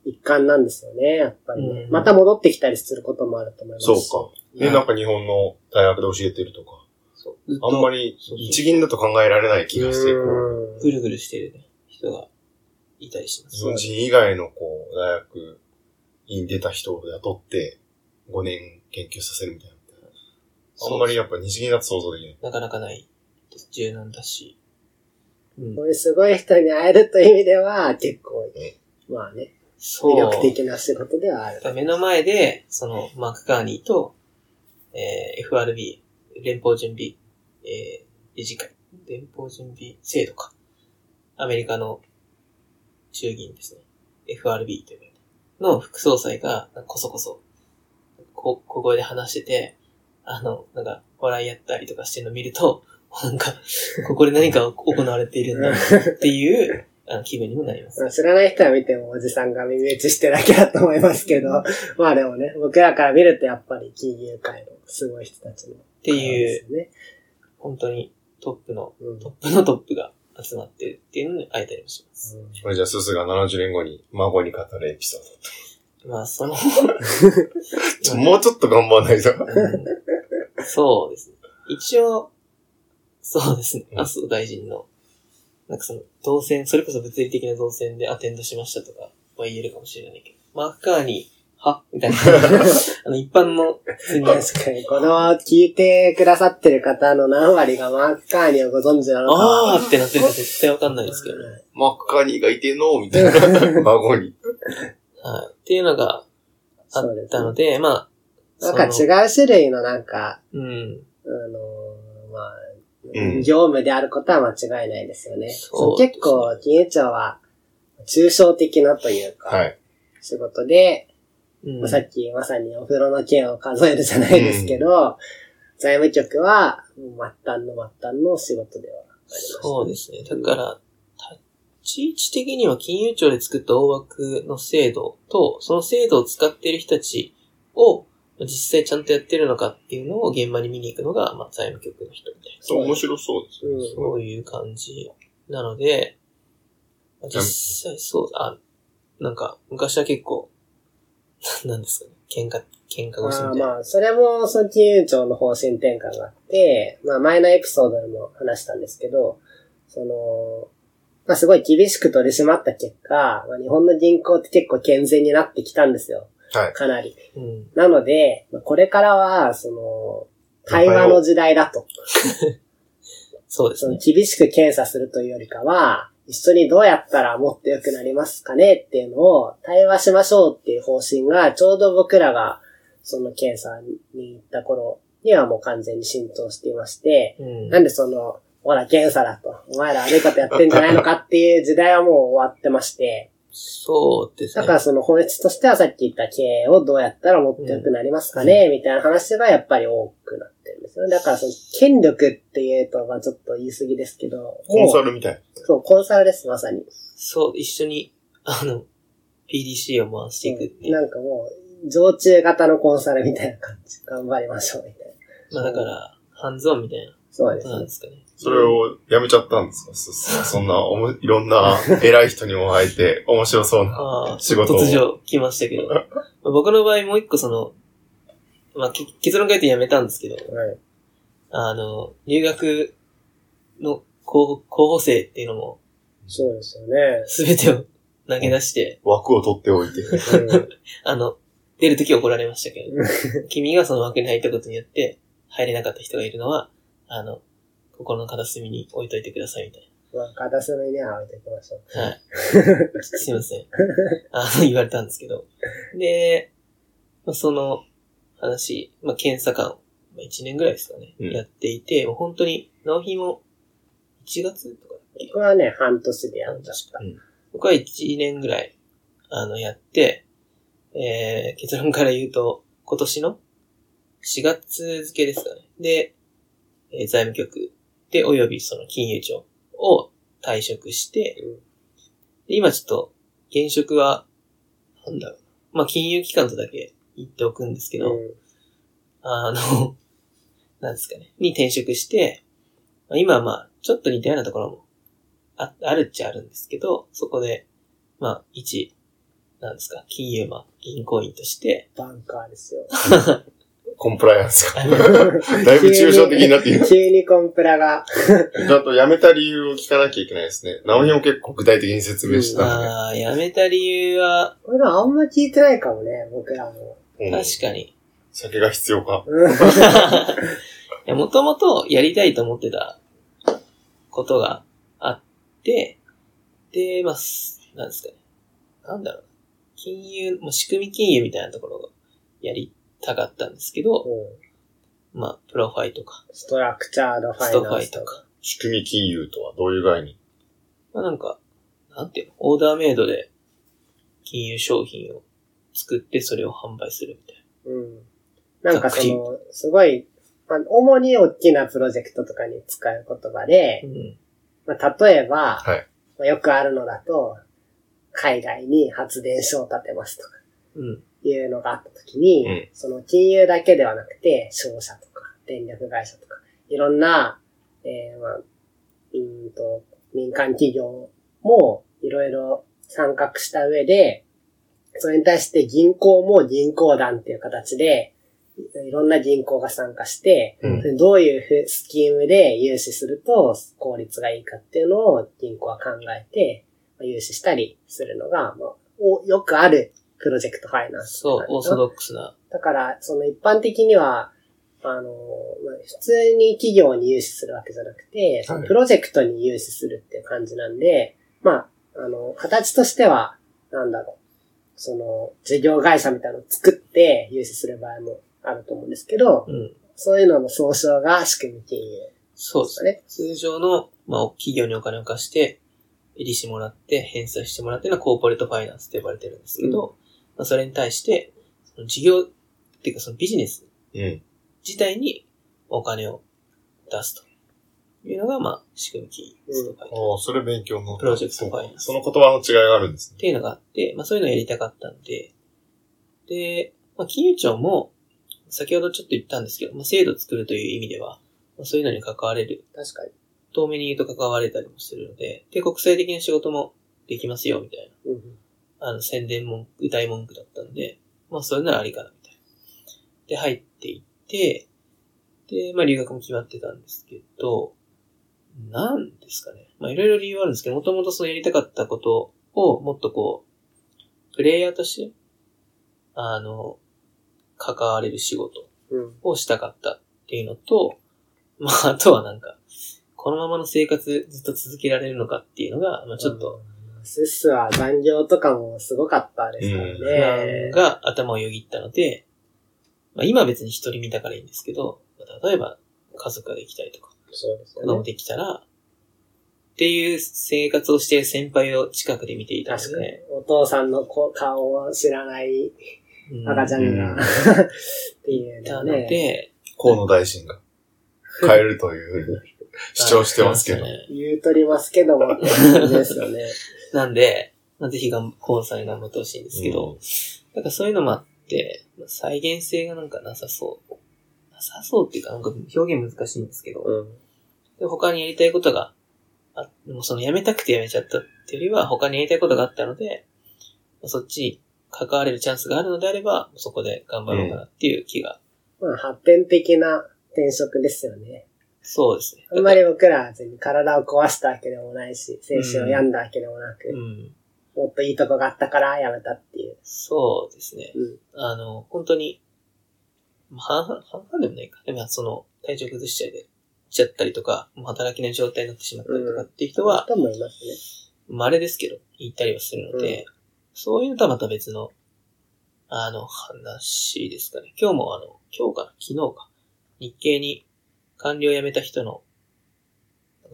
一環なんですよね、やっぱりね。うんまた戻ってきたりすることもあると思いますし。そうか。で、なんか日本の大学で教えてるとか、あんまりそうそう日銀だと考えられない気がして、こう、うんぐるぐるしてるね、人がいたりします日。本人以外のこう、大学に出た人を雇って5年研究させるみたいな。あんまりやっぱ日銀だと想像できない。なかなかない。柔軟だし。うんこ。ういうすごい人に会えるという意味では、結構、まあね、そう。魅力的な仕事ではある。目の前で、その、マーク・カーニーと、えー FRB、連邦準備、えー理事会、連邦準備制度か。アメリカの衆議院ですね。FRB というのの副総裁が、こそこそ、こ小声で話してて、あの、なんか、笑いやったりとかしてるのを見ると、なんか、ここで何か行われているんだっていう あの気分にもなります。まあ知らない人は見てもおじさんが耳打ちしてるだけだと思いますけど、まあでもね、僕らから見るとやっぱり金融界のすごい人たちの。っっていう、ね。本当にトップの、うんトップのトップが集まってるっていうのに会えたりもします。これじゃあ、すすが70年後に孫に語るエピソーまあ、その、ド。もうちょっと頑張んないと。うんそうですね。一応、そうですね。うん麻生大臣の、なんかその、動線、それこそ物理的な動線でアテンドしましたとかは言えるかもしれないけど、マッカーに、は？みたいな。あの、一般の、確かに、この聞いてくださってる方の何割がマッカーニーをご存知なのか。あーってなってるか絶対わかんないですけどね。マッカーニーがいてんの？みたいな。孫に。はい。っていうのがあそうですったので、まあ、なんか違う種類のなんか、うん。あのーまあ、うん業務であることは間違いないですよね。ね結構、金融庁は、抽象的なというか、はい。仕事で、うんまあさっきまさにお風呂の件を数えるじゃないですけど、財務局は、末端の末端の仕事ではあります、そうですね。だから、立ち位置的には金融庁で作った大枠の制度と、その制度を使っている人たちを実際ちゃんとやってるのかっていうのを現場に見に行くのが、まあ、財務局の人みたいそう、面白そうですうんね。な。そういう感じなので、まあ実際そう、あ、なんか、昔は結構、なんですかね、喧嘩、喧嘩腰みたいな。まあまあ、それも、その金融庁の方針転換があって、まあ前のエピソードでも話したんですけど、その、まあすごい厳しく取り締まった結果、まあ、日本の銀行って結構健全になってきたんですよ。はい。かなり。うん。なので、まあこれからは、その、対話の時代だと。そうですね。厳しく検査するというよりかは、一緒にどうやったらもっと良くなりますかねっていうのを対話しましょうっていう方針が、ちょうど僕らがその検査に行った頃にはもう完全に浸透していまして、うん。なんでその、ほら、検査だと。お前ら悪いことやってんじゃないのかっていう時代はもう終わってまして、そうですね。だからその本質としてはさっき言った経営をどうやったらもっと良くなりますかね、みたいな話がやっぱり多くなっですよね。だからその権力っていうと、まあちょっと言い過ぎですけど、コンサもうルみたい。そう、コンサルです、まさに。そう、一緒に、あの、PDC を回していくっていう。なんかもう、常駐型のコンサルみたいな感じ。頑張りましょう、みたいな。まあだから、ハンズオンみたいなそうですねなんで。すかね。それをやめちゃったんですか？そそんなおも、いろんな偉い人にも会えて、面白そうな。ああ、仕事を突如来ましたけど。ま あ僕の場合もう一個その、まあけ結論書いてやめたんですけど、はい。あの、留学の候補候補生っていうのも、そうですよね。すべてを投げ出して、枠を取っておいて。うん あの、出るとき怒られましたけど、君がその枠に入ったことによって、入れなかった人がいるのは、あの、心の片隅に置いといてくださいみたいまあ、片隅には置いておきましょう。な。はい。すいません。あの、言われたんですけど。で、まあ、その話、まあ、検査官を、まあ、1年ぐらいですかね、うんやっていて、もう本当に、納品も1月とかだっけ？僕はね、半年でやっちゃった。僕は1年ぐらい、あの、やって、えー、結論から言うと、今年の4月付けですかね。で、えー財務局で、およびその金融庁を退職して、うんで今ちょっと、現職は、なんだろうな。まあ、金融機関とだけ言っておくんですけど、うんあの、なんですかね、に転職して、まあ、今はまあ、ちょっと似たようなところもああるっちゃあるんですけど、そこで、まあ、一、なんですか、金融、まあ、銀行員として、バンカーですよ。コンプライアンスが。だいぶ抽象的になっている。急にコンプラが。ちゃんと辞めた理由を聞かなきゃいけないですね。直美も結構具体的に説明したんああ、辞めた理由は、これあんま聞いてないかもね、僕らも。で。うん確かに。酒が必要か。もともとやりたいと思ってたことがあって、で、まあ、すなんですかね。なんだろう。金融、まあ、仕組み金融みたいなところをやりたかったんですけど、うんまあ、プロファイとか、ストラクチャードファイナンスファイと。か、仕組み金融とはどういう概念？まあなんか、なんていうの、オーダーメイドで金融商品を作ってそれを販売するみたいうん。なんかその、すごいまあ、主に大きなプロジェクトとかに使う言葉でう、ん。まあ、例えば、はい。まあ、よくあるのだと、海外に発電所を建てますとかうん。いうのがあった時に、うんその金融だけではなくて、商社とか、電力会社とか、いろんな、えーまあ、うーんと、民間企業もいろいろ参画した上で、それに対して銀行も銀行団っていう形で、いいろんな銀行が参加して、うんどういうふスキームで融資すると効率がいいかっていうのを銀行は考えて、まあ融資したりするのが、まあ、およくあるプロジェクトファイナンス。そう、オーソドックスな。だから、その一般的には、あの、まあ普通に企業に融資するわけじゃなくて、そのプロジェクトに融資するっていう感じなんで、まあ、あの、形としては、なんだろう、その、事業会社みたいなのを作って融資する場合もあると思うんですけどう、ん。そういうのの総称が仕組み金融そうですね。ですかね。通常の、まあ、企業にお金を貸して、利子もらって、返済してもらってのはコーポレートファイナンスって呼ばれてるんですけど、まあ、それに対して、その事業、っていうかそのビジネスうん。自体にお金を出すというのが、まあ、仕組み金融ですとか、っおーそれ勉強の。プロジェクトファイナンスその言葉の違いがあるんですね。ていうのがあって、まあそういうのをやりたかったんで、で、まあ金融庁も、先ほどちょっと言ったんですけど、まあ制度を作るという意味では、まあ、そういうのに関われる、確かに。遠目に言うと関われたりもするので、で、国際的な仕事もできますよ、みたいうんな、あの、宣伝文句、歌い文句だったんで、まあそれならありかな、みたいな。で、入っていって、で、まあ留学も決まってたんですけど、なんですかね。まあいろいろ理由はあるんですけど、もともとそのやりたかったことをもっとこう、プレイヤーとして、あの、関われる仕事うん。をしたかったっていうのと、まああとはなんか、このままの生活ずっと続けられるのかっていうのが、まあちょっと、うん。スッスは残業とかもすごかったですから不安ね。が頭をよぎったので、まあ今は別に一人見たからいいんですけど、まあ例えば家族ができたりとか、そうです子供よね。できたら、っていう生活をしている先輩を近くで見ていたの確かにで、。お父さんの子顔を知らないうん赤ちゃんが、うんっていうたの。で、河野大臣が変えるというふうに 主張してますけど。あね言うとりますけども ですよね。なんで、まあ、ぜひがん、コーンさんに頑張ってほしいんですけど、うんなんかそういうのもあって、まあ再現性がなんかなさそう。なさそうっていうか、なんか表現難しいんですけど、うん。で他にやりたいことが、あ、でもそのやめたくてやめちゃったっていうよりは、他にやりたいことがあったので、まあそっちに関われるチャンスがあるのであれば、そこで頑張ろうかなっていう気が、まあ、発展的な転職ですよね。そうですね。あんまり僕らは体を壊したわけでもないし、精神を病んだわけでもなく、うん。もっといいとこがあったから辞めたっていう。そうですね。うん。あの、本当に、まあ半々、半々でもないか。でも、その、体調崩しちゃいで、ちゃったりとか、もう働きの状態になってしまったりとかっていう人は、いますね。稀ですけど、言ったりはするので、そういうのとはまた別の、あの、話ですかね。今日もあの、今日かな？昨日か。日経に官僚を辞めた人の、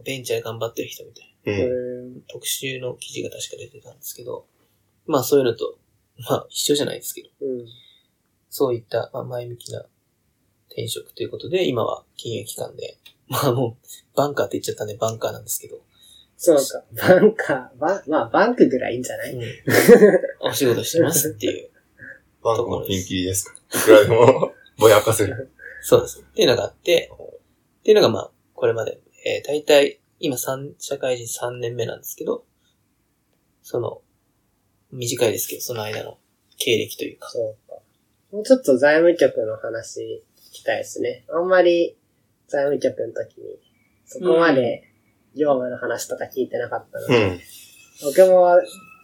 ベンチャーで頑張ってる人みたいなうん。うん。特集の記事が確か出てたんですけど、まあそういうのと、まあ一緒じゃないですけど、うん。そういった、まあ、前向きな転職ということで、今は金融機関で、まあもう、バンカーって言っちゃったんでバンカーなんですけど、そうか。バンカー、バン、まあ、バンクぐらいいいんじゃない、うん、お仕事してますっていう。バンクもピンキリですか？ら。いくらでも ぼやかせる。そうです。っていうのがあって、っていうのがまあ、これまで、えー、大体、今三社会人3年目なんですけど、その、短いですけど、その間の経歴というか。そうか。もうちょっと財務局の話聞きたいですね。あんまり財務局の時に、そこまで業務の話とか聞いてなかったので、うん。僕も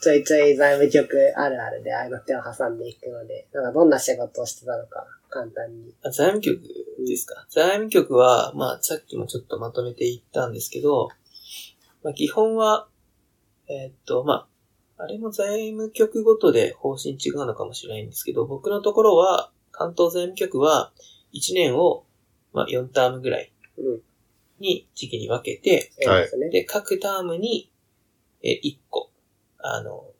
ちょいちょい財務局あるあるでああいうの手を挟んでいくので、なんかどんな仕事をしてたのか簡単に。あ財務局ですか？財務局は、まあ、さっきもちょっとまとめていったんですけど、まあ、基本は、えーっと、まあ、あれも財務局ごとで方針違うのかもしれないんですけど、僕のところは、関東財務局は、1年を、まあ、4タームぐらいうん。に時期に分けて、そうで各タームに、え、1個、あの、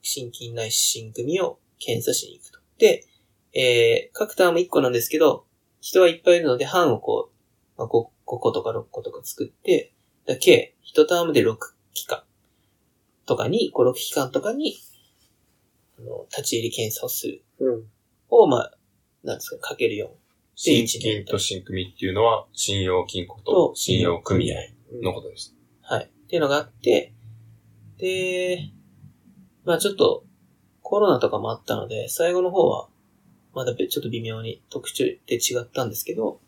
新金ないし新組を検査しに行くと。で、えー各ターム1個なんですけど、人はいっぱいいるので、班をこう、まあ、5, 5個とか6個とか作って、だ計、1タームで6期間とかに、5、6期間とかに、あの、立ち入り検査をする。うん。を、まあ、なんですか、かける4。新金と新組っていうのは、信用金庫と信用組合のことです。はい。っていうのがあって、で、まあちょっと、コロナとかもあったので、最後の方は、まだべちょっと微妙に特徴で違ったんですけど、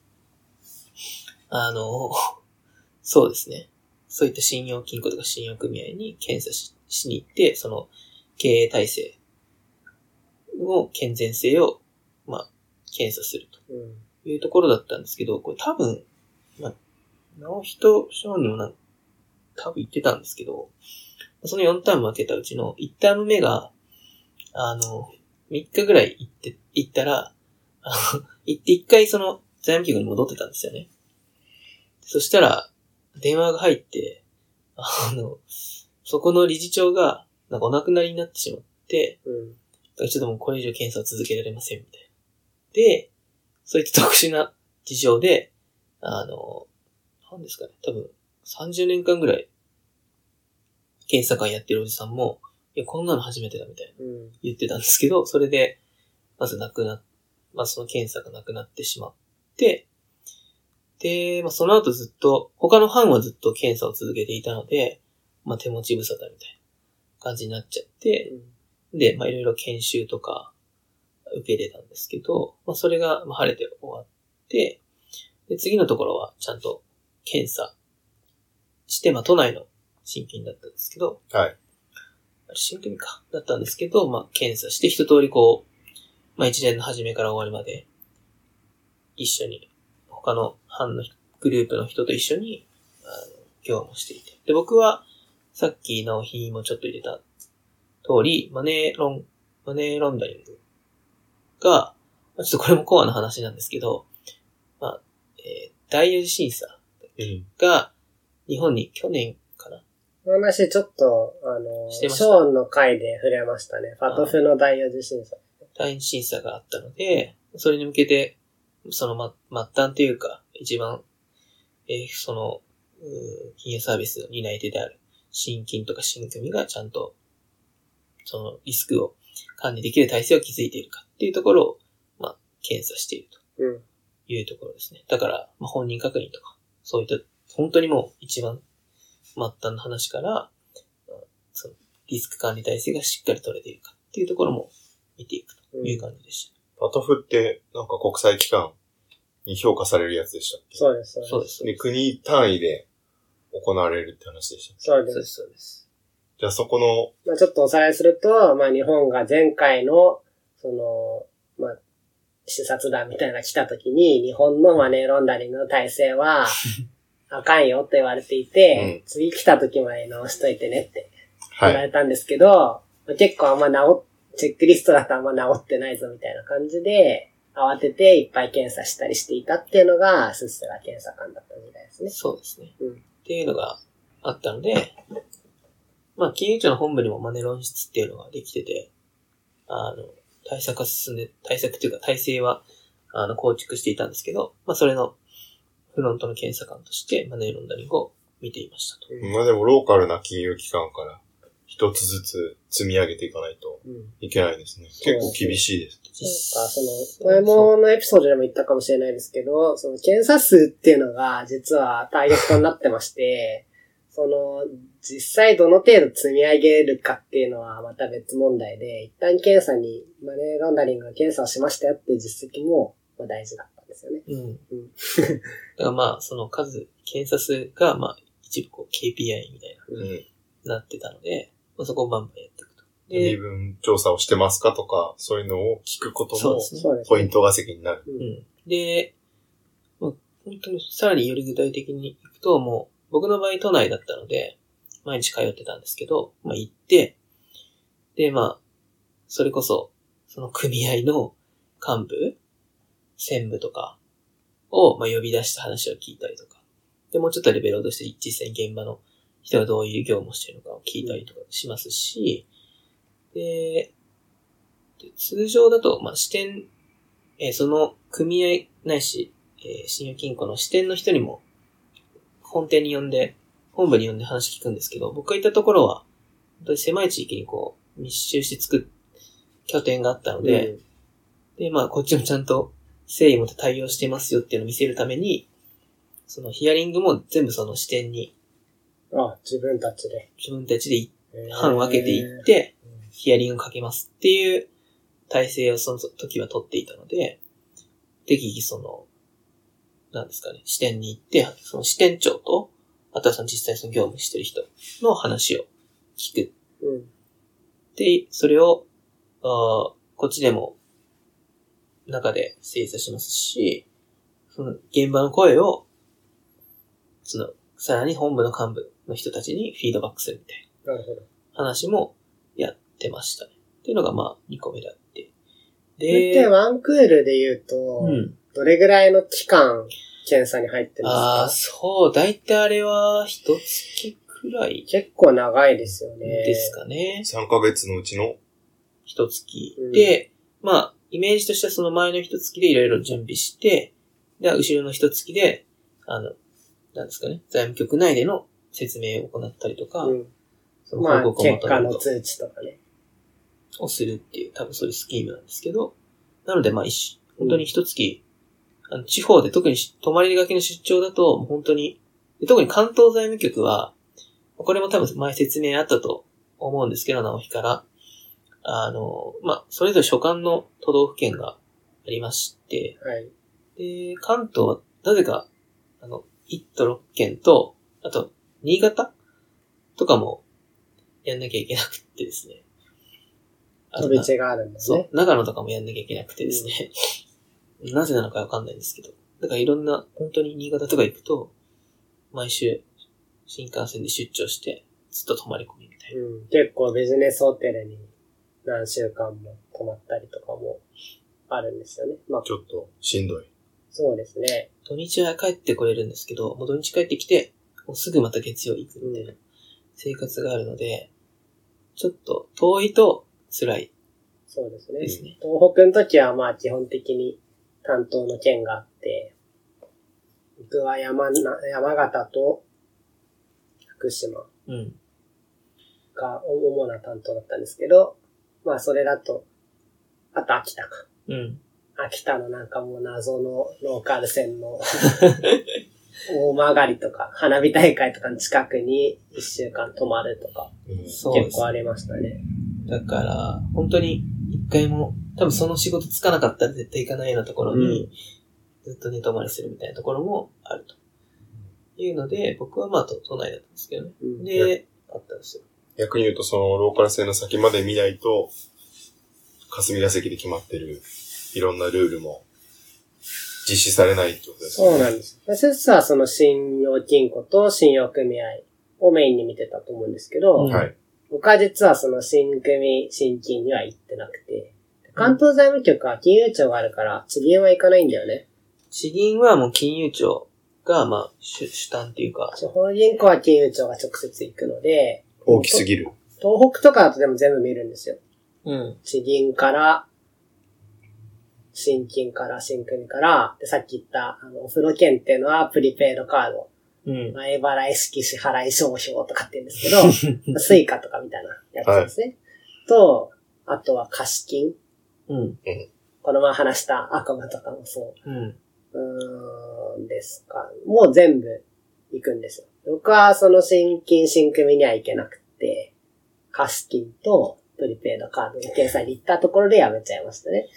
あの、そうですね。そういった信用金庫とか信用組合に検査ししに行って、その経営体制の健全性を、まあ、検査すると。うん。いうところだったんですけど、これ多分、まあ、直人賞にもなん多分言ってたんですけど、その4ターン分けたうちの1ターン目が、あの、3日ぐらい行って、行ったら、あの 行って1回その財務局に戻ってたんですよね。そしたら、電話が入って、あの、そこの理事長が、なんかお亡くなりになってしまって、うん。ちょっともうこれ以上検査を続けられません、みたいな。で、そういった特殊な事情で、あの、なんですかね、多分30年間ぐらい、検査官やってるおじさんも、いや、こんなの初めてだみたいなうん。言ってたんですけど、それで、まず亡くなっ、まあその検査がなくなってしまって、で、まあその後ずっと、他の班はずっと検査を続けていたので、まあ手持ち無沙汰みたいな感じになっちゃって、で、まあいろいろ研修とか受け入れたんですけど、まあそれがまあ晴れて終わって、で、次のところはちゃんと検査して、まあ都内の新品だったんですけど、はい。あれ新組か、だったんですけど、まあ検査して一通りこう、まあ一年の初めから終わりまで、一緒に、他の班のグループの人と一緒に、あの、業務をしていて。で、僕は、さっきの日もちょっと入れた通り、マネーロン、マネーロンダリングが、まあ、ちょっとこれもコアな話なんですけど、まあ、えー第四次審査うん。が、日本に去年かなこの話ちょっと、あの、ショーンの回で触れましたね。ファトフの第四次審査。第二次審査があったので、それに向けて、そのま、末端というか、一番、えーその、うー金融サービスの担い手である、新金とか新組がちゃんと、そのリスクを管理できる体制を築いているかっていうところを、まあ、検査しているとうん。いうところですね。だから、まあ、本人確認とか、そういった、本当にもう一番末端の話から、まあそのリスク管理体制がしっかり取れているかっていうところも見ていくという感じでした。パトフって、なんか国際機関に評価されるやつでしたっけ？そうです、そうです。そうです。で、国単位で行われるって話でしたっけ？そうで。す、そうです。じゃあそこの、まあちょっとおさらいすると、まあ日本が前回の、その、まあ、視察団みたいなのが来た時に、日本のマネーロンダリングの体制は、あかんよって言われていて、次来た時まで直しといてねってはい。言われたんですけど、まあ結構あんま直っ、チェックリストだとあんま直ってないぞみたいな感じで、慌てていっぱい検査したりしていたっていうのが、スッセラ検査官だった時代ですね。そうですね。うんっていうのがあったので、まあ、金融庁の本部にもマネロン室っていうのができてて、あの、対策が進んで、対策というか体制は、あの、構築していたんですけど、まあ、それのフロントの検査官としてマネーロンダリングを見ていましたと。まあでもローカルな金融機関から一つずつ積み上げていかないとうんいけないですね。結構厳しいです。なんか、その、前ものエピソードでも言ったかもしれないですけど、その検査数っていうのが実はターゲットになってまして、その、実際どの程度積み上げるかっていうのはまた別問題で、一旦検査に、マネーロンダリングが検査をしましたよっていう実績も、まあ大事だったんですよね。うん。うん だからまあ、その数、検査数が、まあ、一部こう KPI みたいうん。な、なってたので、まあ、そこをバンバンやっていくと。身で、分調査をしてますかとか、そういうのを聞くこともポイントが席になる。う。うんん。で、まあ、本当にさらにより具体的に行くと、もう、僕の場合都内だったので、毎日通ってたんですけど、まあ行って、で、まあ、それこそ、その組合の幹部、専務とかを、まあ呼び出した話を聞いたりとか、で、もうちょっとレベルを落として実際に現場の人がどういう業務をしてるのかを聞いたりとかしますし、で、で通常だと、まあ視点えーその組合ないし、えー信用金庫の支店の人にも、本店に呼んで、本部に呼んで話聞くんですけど、僕が行ったところは、本当に狭い地域にこう、密集して作る拠点があったので、で、まあ、こっちもちゃんと誠意持って対応してますよっていうのを見せるために、そのヒアリングも全部その支店にうん、あ、自分たちで。自分たちでいへー班分けていって、ヒアリングかけますっていう体制をその時は取っていたので、適宜その、なんですかね、支店に行って、その支店長と、あとはその実際その業務してる人の話を聞く。うん。で、それを、あーこっちでも、中で精査しますし、その現場の声を、その、さらに本部の幹部の人たちにフィードバックするみたいな。話もやってましたね。っていうのがまあ2個目であって。それってで、ワンクールで言うと、うん。どれぐらいの期間検査に入ってるんですああ、かそう、だいたいあれは一月くらい結構長いですよね。ですかね。3ヶ月のうちの、一月うん。で、まあ、イメージとしてはその前の一月でいろいろ準備して、で、後ろの一月で、あの、なんですかね、財務局内での説明を行ったりとか、うん。そのまあ、報告を結果求めるとの通知とかね。をするっていう、多分そういうスキームなんですけど、なのでまあ一し、本当に一月、あの、地方で特にし泊まりがけの出張だと、本当に、で特に関東財務局は、これも多分前説明あったと思うんですけど、直樹から。あの、まあ、それぞれ所管の都道府県がありまして、はい。で、関東は、なぜか、あの、1都6県と、あと、新潟とかも、やんなきゃいけなくってですね。飛び地があるんですね。そう、長野とかもやんなきゃいけなくてですね。なぜなのかわかんないんですけど。だからいろんな、本当に新潟とか行くと、毎週、新幹線で出張して、ずっと泊まり込みみたいな。うん。結構ビジネスホテルに何週間も泊まったりとかもあるんですよね。まあ、ちょっとしんどい。そうですね。土日は帰ってこれるんですけど、もう土日帰ってきて、もうすぐまた月曜行くみたいな生活があるので、ちょっと遠いと辛いそうですね。ですね。東北の時はまあ基本的に担当の県があって、僕は山な、山形と福島うん。が主な担当だったんですけど、まあそれだと、あと秋田か。うん。秋田のなんかもう謎のローカル線の大曲りとか、花火大会とかの近くに一週間泊まるとか、結構ありましたね。だから、本当に一回も、多分その仕事つかなかったら絶対行かないようなところに、ずっと寝泊まりするみたいなところもあると。いうので、僕はまあ都都内だったんですけどね。うんで、あったんですよ。逆に言うと、そのローカル線の先まで見ないと、霞が関で決まってるいろんなルールも実施されないってことですそうなんです。私はその信用金庫と信用組合をメインに見てたと思うんですけど、うんはい。僕は実はその新組、新金には行ってなくて、関東財務局は金融庁があるから、地銀は行かないんだよね。地銀はもう金融庁が、まあ、主主担っていうか、地方銀行は金融庁が直接行くので、大きすぎる。東北とかだとでも全部見るんですよ。うん。地銀から、信金から、信組から、で、さっき言った、あの、お風呂券っていうのはプリペイドカード、うん。前払い式支払い証票とかって言うんですけど、Suica とかみたいなやつですね。と、あとは貸金。うん。この前話した悪夢とかもそう。うん。うーん、ですか。もう全部行くんですよ。僕はその新金新組には行けなくて、貸金とプリペイドカードの掲載に行ったところでやめちゃいましたね。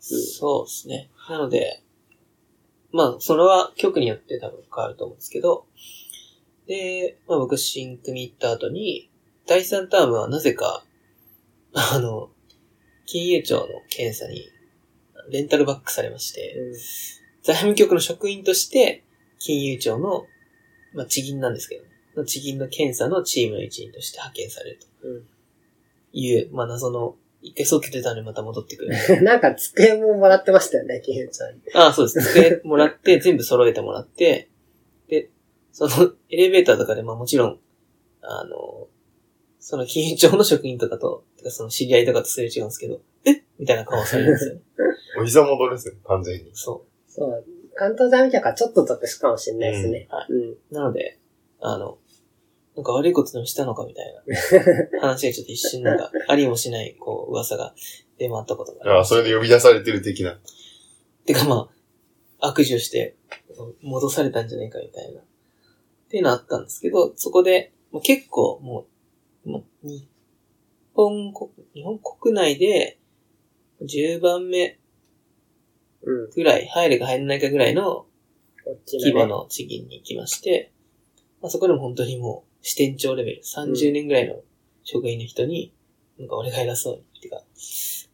そうですね。なので、まあ、それは局によって多分変わると思うんですけど、で、まあ僕新組行った後に、第3タームはなぜか、あの、金融庁の検査にレンタルバックされまして、財務局の職員として、金融庁の、まあ地銀なんですけどね、の地銀の検査のチームの一員として派遣されるとうん。いう、まあ謎の、一回早期出たのにまた戻ってくる。う んなんか机ももらってましたよね、金融庁に。ああ、そうです。机もらって、全部揃えてもらって、で、その、エレベーターとかで、まあもちろん、あの、その金融庁の職員とかと、てかその知り合いとかとすれ違うんですけど、えみたいな顔をされるんですよね。お膝元ですね、完全に。そそう。関東財務局はちょっと得しかもしれないですね。うんはいうん。う。なので、あの、なんか悪いことでもしたのかみたいな 話がちょっと一瞬なんか、ありもしない、こう、噂が出回ったことがありあそれで呼び出されてる的な。てかまあ、悪事をして、戻されたんじゃねえかみたいな。っていうのあったんですけど、そこで、もう結構もう、もう日本国、日本国内で、10番目うん。ぐらい、入るか入らないかぐらいの規模の地銀に行きまして、まあ、そこでも本当にもう支店長レベル、30年ぐらいの職員の人に、なんか俺が偉そうに、ってか、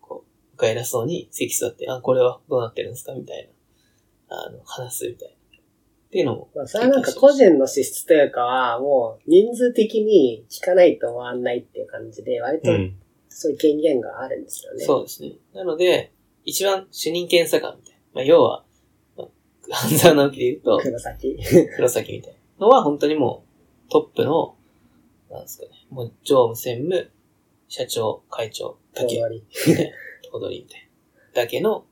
こう、僕が偉そうに席座って、あ、これはどうなってるんですかみたいな、あの、話すみたいな。っていうのも、まあ、それはなんか個人の資質というかは、もう人数的に聞かないと回んないっていう感じで、割とうん。そういう権限があるんですよね。そうですね。なので、一番主任検査官みたいな。まあ、要は、まあ、半沢直樹で言うと、黒崎。黒崎みたいなのは本当にもうトップの、なんですかね、もう常務専務、社長、会長だけ、頭取 みたいな、だけの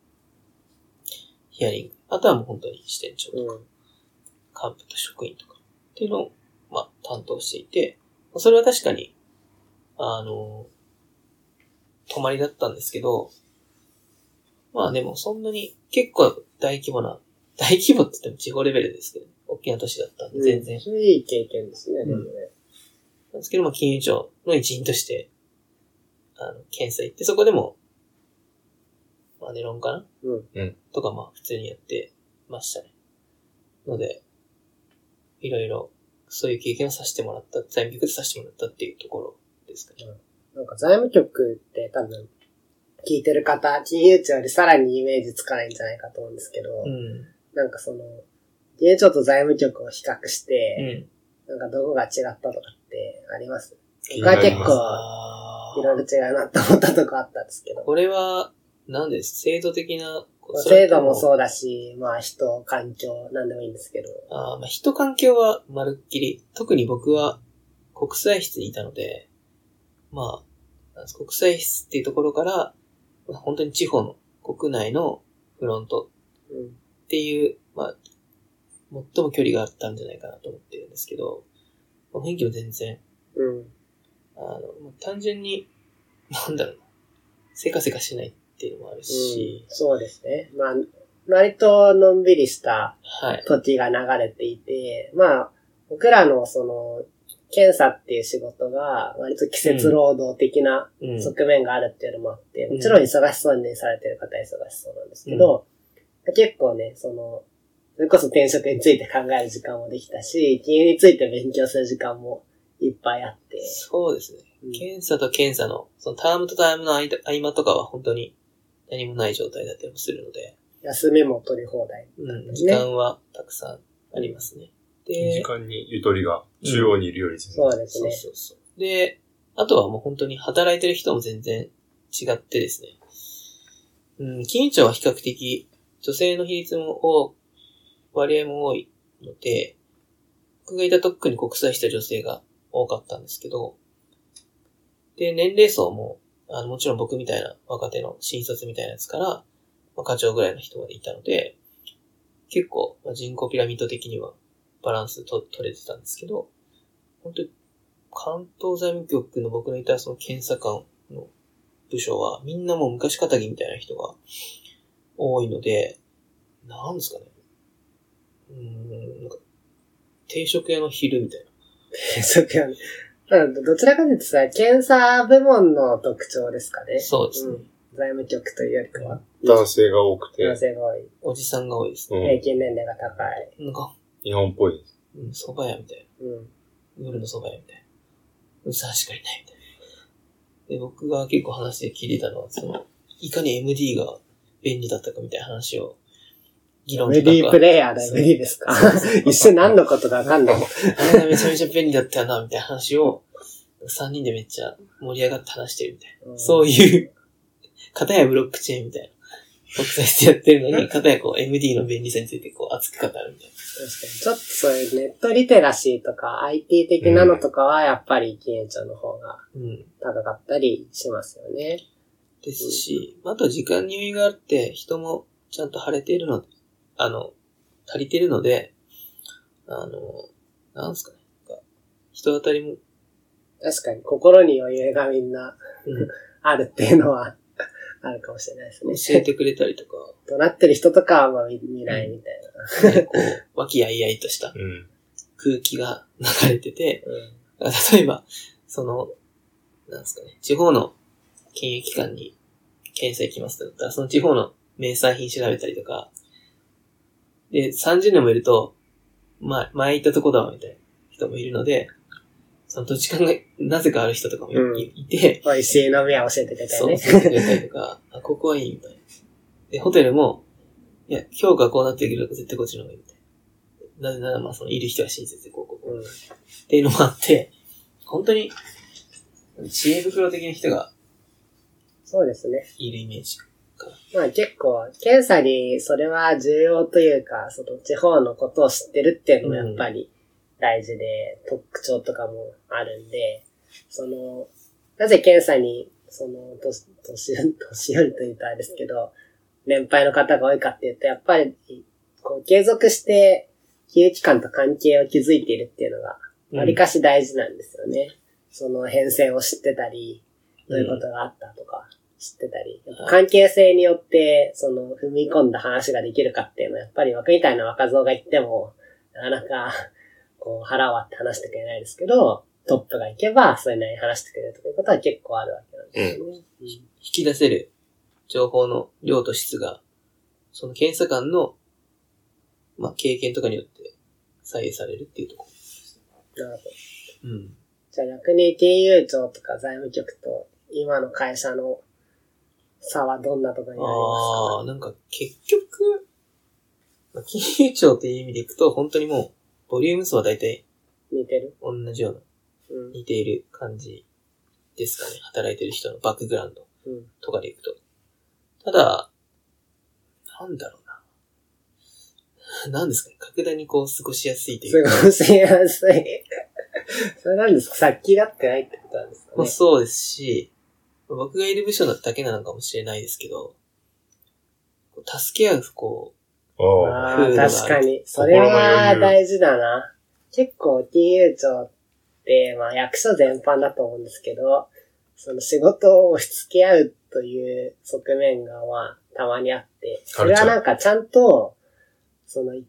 ヒアリング。あとはもう本当に支店長とか、うん。幹部と職員とか。っていうのを、まあ、担当していて、それは確かに、あの、泊まりだったんですけど、まあでもそんなに結構大規模な、大規模って言っても地方レベルですけど、大きな都市だったんで全然。うんいい経験ですね、んでもね。なんですけど、まあ金融庁の一員として、あの、検査行って、そこでも、まあネロンかな？うん。うんとかまあ普通にやってましたね。ので、いろいろ、そういう経験をさせてもらった、財務局でさせてもらったっていうところですかね。なんか財務局って多分、聞いてる方、金融庁よりさらにイメージつかないんじゃないかと思うんですけど、うん。なんかその、金融庁と財務局を比較して、うん。なんかどこが違ったとかってあります？僕は結構、あいろいろ違うなと思ったとこあったんですけど。これは、何です制度的な、まあ制度もう。そうだし、まあ人、環境、なんでもいいんですけど。あーまあ人環境はまるっきり、特に僕は国際室にいたので、まあ、国際室っていうところから、まあ本当に地方の国内のフロントうん。っていう、まあ、最も距離があったんじゃないかなと思ってるんですけど、まあ雰囲気も全然、うん。あの、まあ単純に、なんだろうな、せかせかしないっていうのもあるし、そうですね。まあ、割とのんびりしたはい。時が流れていて、まあ、僕らのその、検査っていう仕事が割と季節労働的なうん。側面があるっていうのもあって、うんもちろん忙しそうにされてる方は忙しそうなんですけど、結構ね、その、それこそ転職について考える時間もできたし、金融について勉強する時間もいっぱいあって、そうですね。うん検査と検査の、そのタームとタームの間合間とかは本当に何もない状態だったりもするので、休みも取り放題。うん、ね時間はたくさんありますね。で、時間にゆとりが中央にいるより全然そうそうですね。そうそう。で、あとはもう本当に働いてる人も全然違ってですね。うん、金融庁は比較的女性の比率も多、割合も多いので、僕がいた特に国際した女性が多かったんですけど、で、年齢層も、あのもちろん僕みたいな若手の新卒みたいなやつから、まあ、課長ぐらいの人までいたので、結構、まあ、人口ピラミッド的にはバランスと取れてたんですけど、本当に関東財務局の僕のいたその検査官の部署はみんなもう昔仇みたいな人が多いので、なんですかね。うーん、なんか、定食屋の昼みたいな。そうかうんどちらかというとさ、検査部門の特徴ですかね。そうですね。ん財務局というよりかは、男性が多くて男、性が多い。おじさんが多いですね。うん平均年齢が高い。なんか、日本っぽいです。うん、蕎麦屋みたいうん。な。夜の蕎麦屋みたいな。うさしかいないみたいな。で、僕が結構話で聞いてたのは、その、いかに MD が便利だったかみたいな話を、議論メディープレイヤーだ、そうメディーですか？一瞬何のことかわかんない。あれがめちゃめちゃ便利だったよな、みたいな話を、3人でめっちゃ盛り上がって話してるみたいな。そういう、片やブロックチェーンみたいな。国際してやってるのに、片やこう MD の便利さについてこう熱く語るみたいな。確かに。ちょっとそういうネットリテラシーとか IT 的なのとかはやっぱり金融庁の方がうん。高かったりしますよね。ですし、あとは時間に余裕があって、人もちゃんと晴れているので、あの、足りてるので、あの、なんすかね。人当たりも、確かに心に余裕がみんなうんあるっていうのは あるかもしれないですね。教えてくれたりとか、怒鳴ってる人とかはま見見ないみたいな。ねこう、和気あいあいとしたうん。空気が流れてて、うん例えば、その、なんですかね、地方の金融機関に検査行きますとだったら、その地方の名産品調べたりとか、で、30年もいると、まあ、前行ったとこだわ、みたいな人もいるので、その土地勘が なぜかある人とかもい,、うんいて、美味しい飲み屋教えてくれたそう、よね。教えてくれたりとか、あ、ここはいい、みたいな。で、ホテルも、いや、評価こうなってるけど、絶対こっちの方がいい、みたいな。なぜなら、まあ、その、いる人は親切で、こう、こう、こううんっていうのもあって、本当に、知恵袋的な人がそうですね。いるイメージ。まあ結構、検査にそれは重要というか、その地方のことを知ってるっていうのもやっぱり大事で、特徴とかもあるんで、その、なぜ検査に、その、年、年、年寄りというとあれですけど、年配の方が多いかっていうと、やっぱり、こう、継続して、金融機関と関係を築いているっていうのが、わりかし大事なんですよね。その変遷を知ってたり、どういうことがあったとか知ってたり、関係性によって、その踏み込んだ話ができるかっていうのは、やっぱり僕みたいな若造が言っても、なかなか、こう腹割って話してくれないですけど、トップが行けば、それなりに話してくれるということは結構あるわけなんですよね。引き出せる情報の量と質が、その検査官の、まあ、経験とかによって左右されるっていうとこなるほど。ろ。うん。じゃあ逆に金融庁とか財務局と今の会社の差はどんなところになりあまあ、なんか結局、まあ金融庁っていう意味でいくと、本当にもう、ボリューム数は大体すか似てる？同じような、うん。似ている感じですかね。働いてる人のバックグラウンドうん。とかでいくと。ただ、なんだろうな。なんですかね。格段にこう過ごしやすいというか。過ごしやすい。それなんですか？殺気がってないってことなんですかね。まあそうですし、僕がいる部署だけなのかもしれないですけど、助け合う、こおーああ、風土がある確かに。それは大事だな。結構金融庁って、まあ役所全般だと思うんですけど、その仕事を押し付け合うという側面がまあたまにあって、それはなんかちゃんと、その一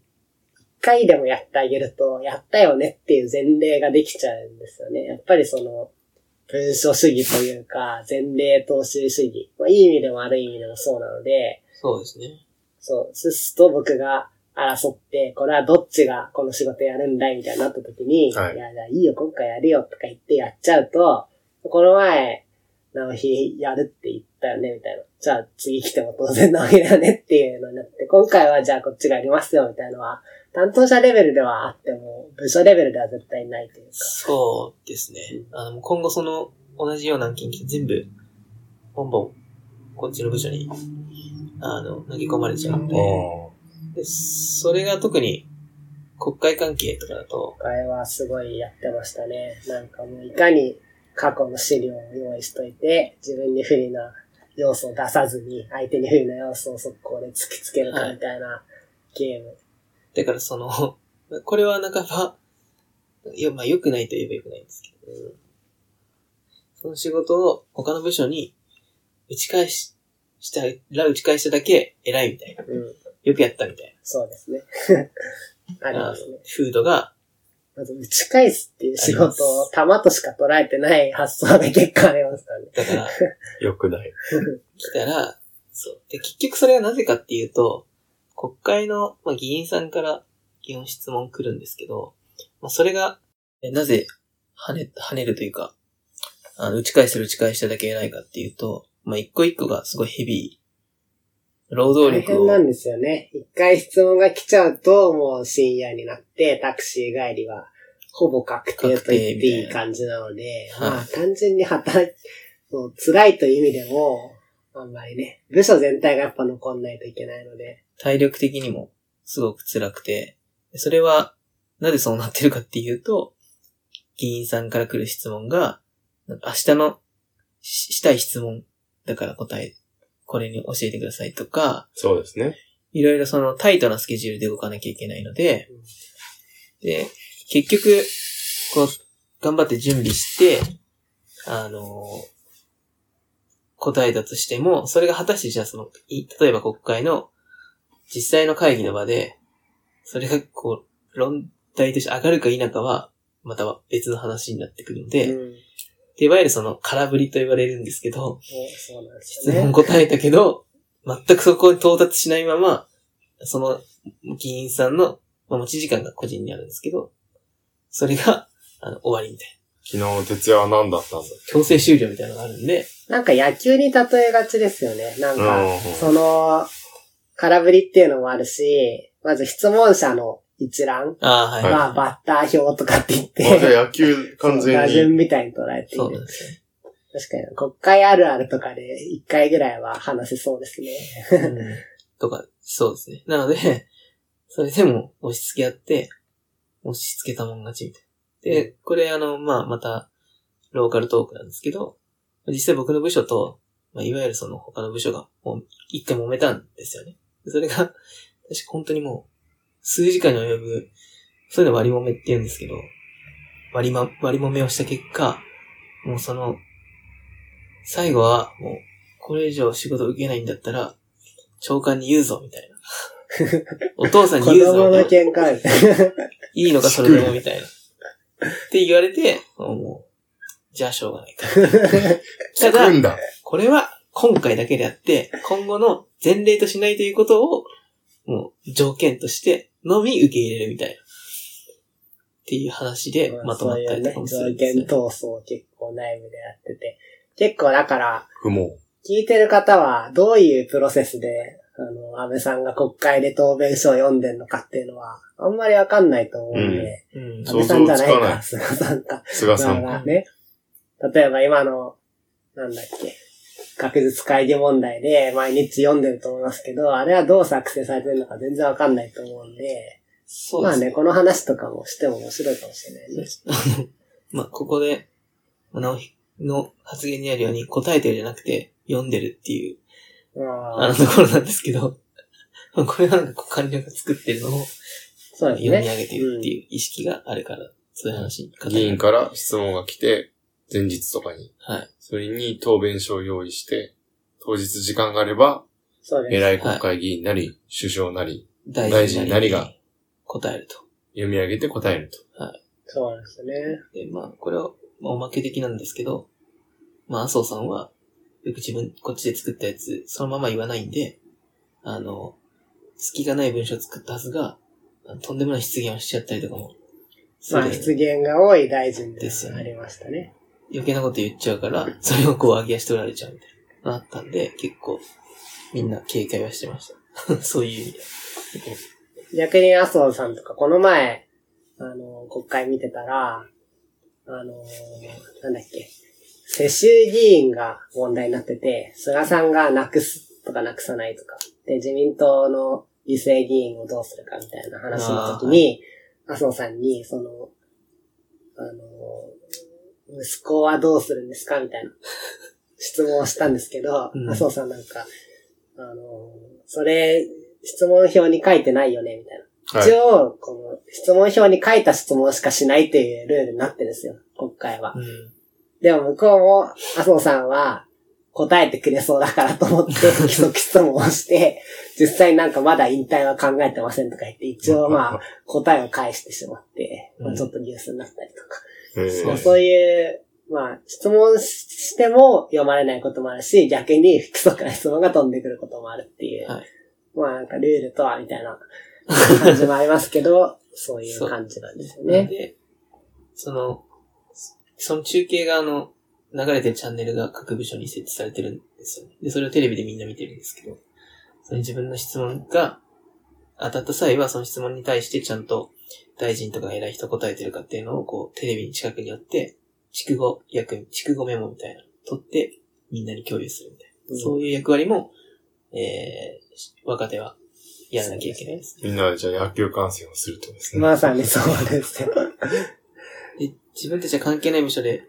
回でもやってあげると、やったよねっていう前例ができちゃうんですよね。やっぱりその、文書主義というか、前例踏襲主義。まあいい意味でも悪い意味でもそうなので、う、そうですね。そう、すすと僕が争って、これはどっちがこの仕事やるんだいみたいになった時に、はいいや、じゃあいいよ、今回やるよとか言ってやっちゃうと、この前、直日やるって言ったよね、みたいな。じゃあ次来ても当然直日だよねっていうのになって、今回はじゃあこっちがやりますよ、みたいなのは、担当者レベルではあっても、部署レベルでは絶対ないというか。そうですね。あの、今後その、同じような案件全部、ボンボン、こっちの部署に、あの、投げ込まれちゃうんで、おでそれが特に、国会関係とかだと、今回はすごいやってましたね。なんかもういかに過去の資料を用意しといて、自分に不利な要素を出さずに、相手に不利な要素を速攻で突きつけるかみたいなゲーム。だからその、これはなかなか、いや、まあ良くないと言えば良くないんですけど、その仕事を他の部署に打ち返し、したら打ち返しただけ偉いみたいな。うん。よくやったみたいそうですね。ありますね。風土が、まず打ち返すっていう仕事を弾としか捉えてない発想が結構ありますからね。だから、ーよくない。来たら、そう。で、結局それはなぜかっていうと、国会の、まあ、議員さんから基本質問来るんですけど、まあ、それが、えなぜ跳ね、跳ねるというか、あの、打ち返する打ち返しただけ偉いかっていうと、まあ、一個一個がすごいヘビー。労働大力を、変なんですよね。一回質問が来ちゃうと、もう深夜になって、タクシー帰りは、ほぼ確定と言っていい感じなので、まあ単純に働い、そう辛いという意味でも、あんまりね、部署全体がやっぱ残んないといけないので、体力的にもすごく辛くて、それは、なぜそうなってるかっていうと、議員さんから来る質問が、明日のししたい質問だから答え、これに教えてくださいとか、そうですね。いろいろそのタイトなスケジュールで動かなきゃいけないので、で、結局、こう、頑張って準備して、あの答えたとしても、それが果たしてじゃあその、い例えば国会の実際の会議の場で、それがこう、論題として上がるか否かは、または別の話になってくるので、うん。でいわゆるその空振りと言われるんですけど、おそうなんですよね。質問答えたけど、全くそこに到達しないまま、その議員さんの、まあ、持ち時間が個人にあるんですけど、それが、あの、終わりみたいな。昨日、徹夜は何だったんだ？強制終了みたいなのがあるんで、なんか野球に例えがちですよね。なんか、うんその、空振りっていうのもあるし、まず質問者の一覧、ああ、はい。はいまあ、バッター表とかって言っあじゃて、あ野球完全に。順みたいに捉えていそうなんる。です。確かに、国会あるあるとかで一回ぐらいは話せそうですね。うんとか、そうですね。なので、それでも押し付け合って、押し付けたもん勝ちみたいな。で、これあの、まあ、また、ローカルトークなんですけど、実際僕の部署と、まあ、いわゆるその他の部署が、もう一回揉めたんですよね。それが、確か本当にもう、数時間に及ぶ、そういうの割り揉めって言うんですけど、割りま、割り揉めをした結果、もうその、最後は、もう、これ以上仕事受けないんだったら、長官に言うぞ、みたいな。お父さんに子言うぞ、供のみたいな。喧嘩みたいな。いいのか、それでも、みたいな。って言われて、もう、じゃあしょうがないか。ただ。これは今回だけであって、今後の前例としないということを、もう条件としてのみ受け入れるみたいな。っていう話でまとまったりとかもすそういうね、るんですよ条件闘争を結構内部でやってて。結構だから。聞いてる方はどういうプロセスで、あの、安倍さんが国会で答弁書を読んでるのかっていうのは、あんまりわかんないと思うんで、うん。安倍さんじゃないか、菅さんか。菅さん。だからね、例えば今の、なんだっけ、学術会議問題で毎日読んでると思いますけど、あれはどう作成されてるのか全然わかんないと思うんで、そうですまあね、この話とかもしても面白いかもしれないね。あの、まあ、ここで、直樹の発言にあるように答えてるじゃなくて読んでるっていう、あああのところなんですけど、ま あこれはなんかこう官僚が作ってるのをそうですね。読み上げてるっていう意識があるから、そういう話に議員から質問が来て、前日とかに、はい。それに答弁書を用意して、当日時間があれば、そうです。偉い国会議員なり、首相なり、大大臣なりが答えると。読み上げて答えると。そうなんですよね。で、まあ、これは、まあ、おまけ的なんですけど、まあ、麻生さんは、よく自分、こっちで作ったやつ、そのまま言わないんで、あの、隙がない文章を作ったはずが、とんでもない失言をしちゃったりとかも、まあ、失言が多い大臣でですよねありましたね。余計なこと言っちゃうから、それをこう上げ足取られちゃうみたいな、なったんで、結構、みんな警戒はしてました。そういう意味で。逆に麻生さんとか、この前、あの、国会見てたら、あの、なんだっけ、世襲議員が問題になってて、菅さんがなくすとかなくさないとか、で、自民党の異性議員をどうするかみたいな話の時に、麻生さんに、その、あの、息子はどうするんですか？みたいな質問をしたんですけど、うん麻生さんなんか、あの、それ、質問票に書いてないよねみたいな。はい一応、この質問票に書いた質問しかしないっていうルールになってるんですよ、国会は。うん。でも向こうも、麻生さんは答えてくれそうだからと思って、規則質問をして、実際なんかまだ引退は考えてませんとか言って、一応まあ 答えを返してしまって、まあちょっとニュースになったりとか。そういう、まあ質問しても読まれないこともあるし、逆に不規則な質問が飛んでくることもあるっていう。はいまあなんかルールとはみたいな感じもありますけど、そういう感じなんですよね。で、その、その中継があの、流れてるチャンネルが各部署に設置されてるんですよね。で、それをテレビでみんな見てるんですけど、その自分の質問が当たった際は、その質問に対してちゃんと大臣とか偉い人答えてるかっていうのをこう、テレビに近くに寄って、筑後役、筑後メモみたいなの取って、みんなに共有するみたいな。うんそういう役割も、えー、若手はやらなきゃいけないですね。みんなでじゃあ野球観戦をするってことですね。まさにそうですよ。で、自分たちは関係ない部署で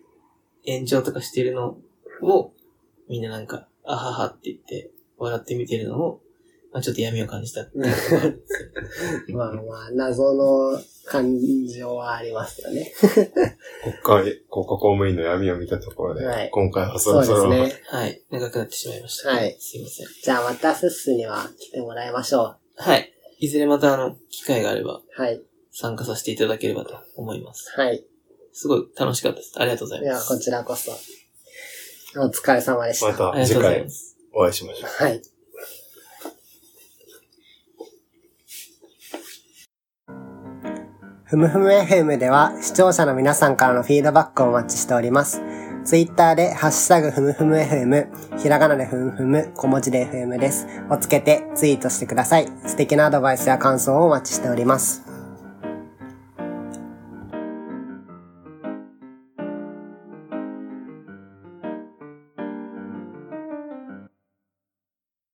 炎上とかしてるのを、みんななんか、あははって言って、笑って見てるのも、まあちょっと闇を感じた。まあまあ、謎の感情はありますよね。国会、国家公務員の闇を見たところで、はい今回はそそうろそろ、ですね。はい。長くなってしまいました。はいすいません。じゃあまたフッスには来てもらいましょはい。いずれまたあの、機会があればう。はい。参加させていただければと思います。はい。すごい楽しかったです。ありがとうございでは、ます。こちらこそ。お疲れ様でした。また次回。お会いしましょう。はい。ふむふむ FM では視聴者の皆さんからのフィードバックをお待ちしております。ツイッターでハッシュタグふむふむ FM、ひらがなでふむふむ、小文字で FM です。をつけてツイートしてください。素敵なアドバイスや感想をお待ちしております。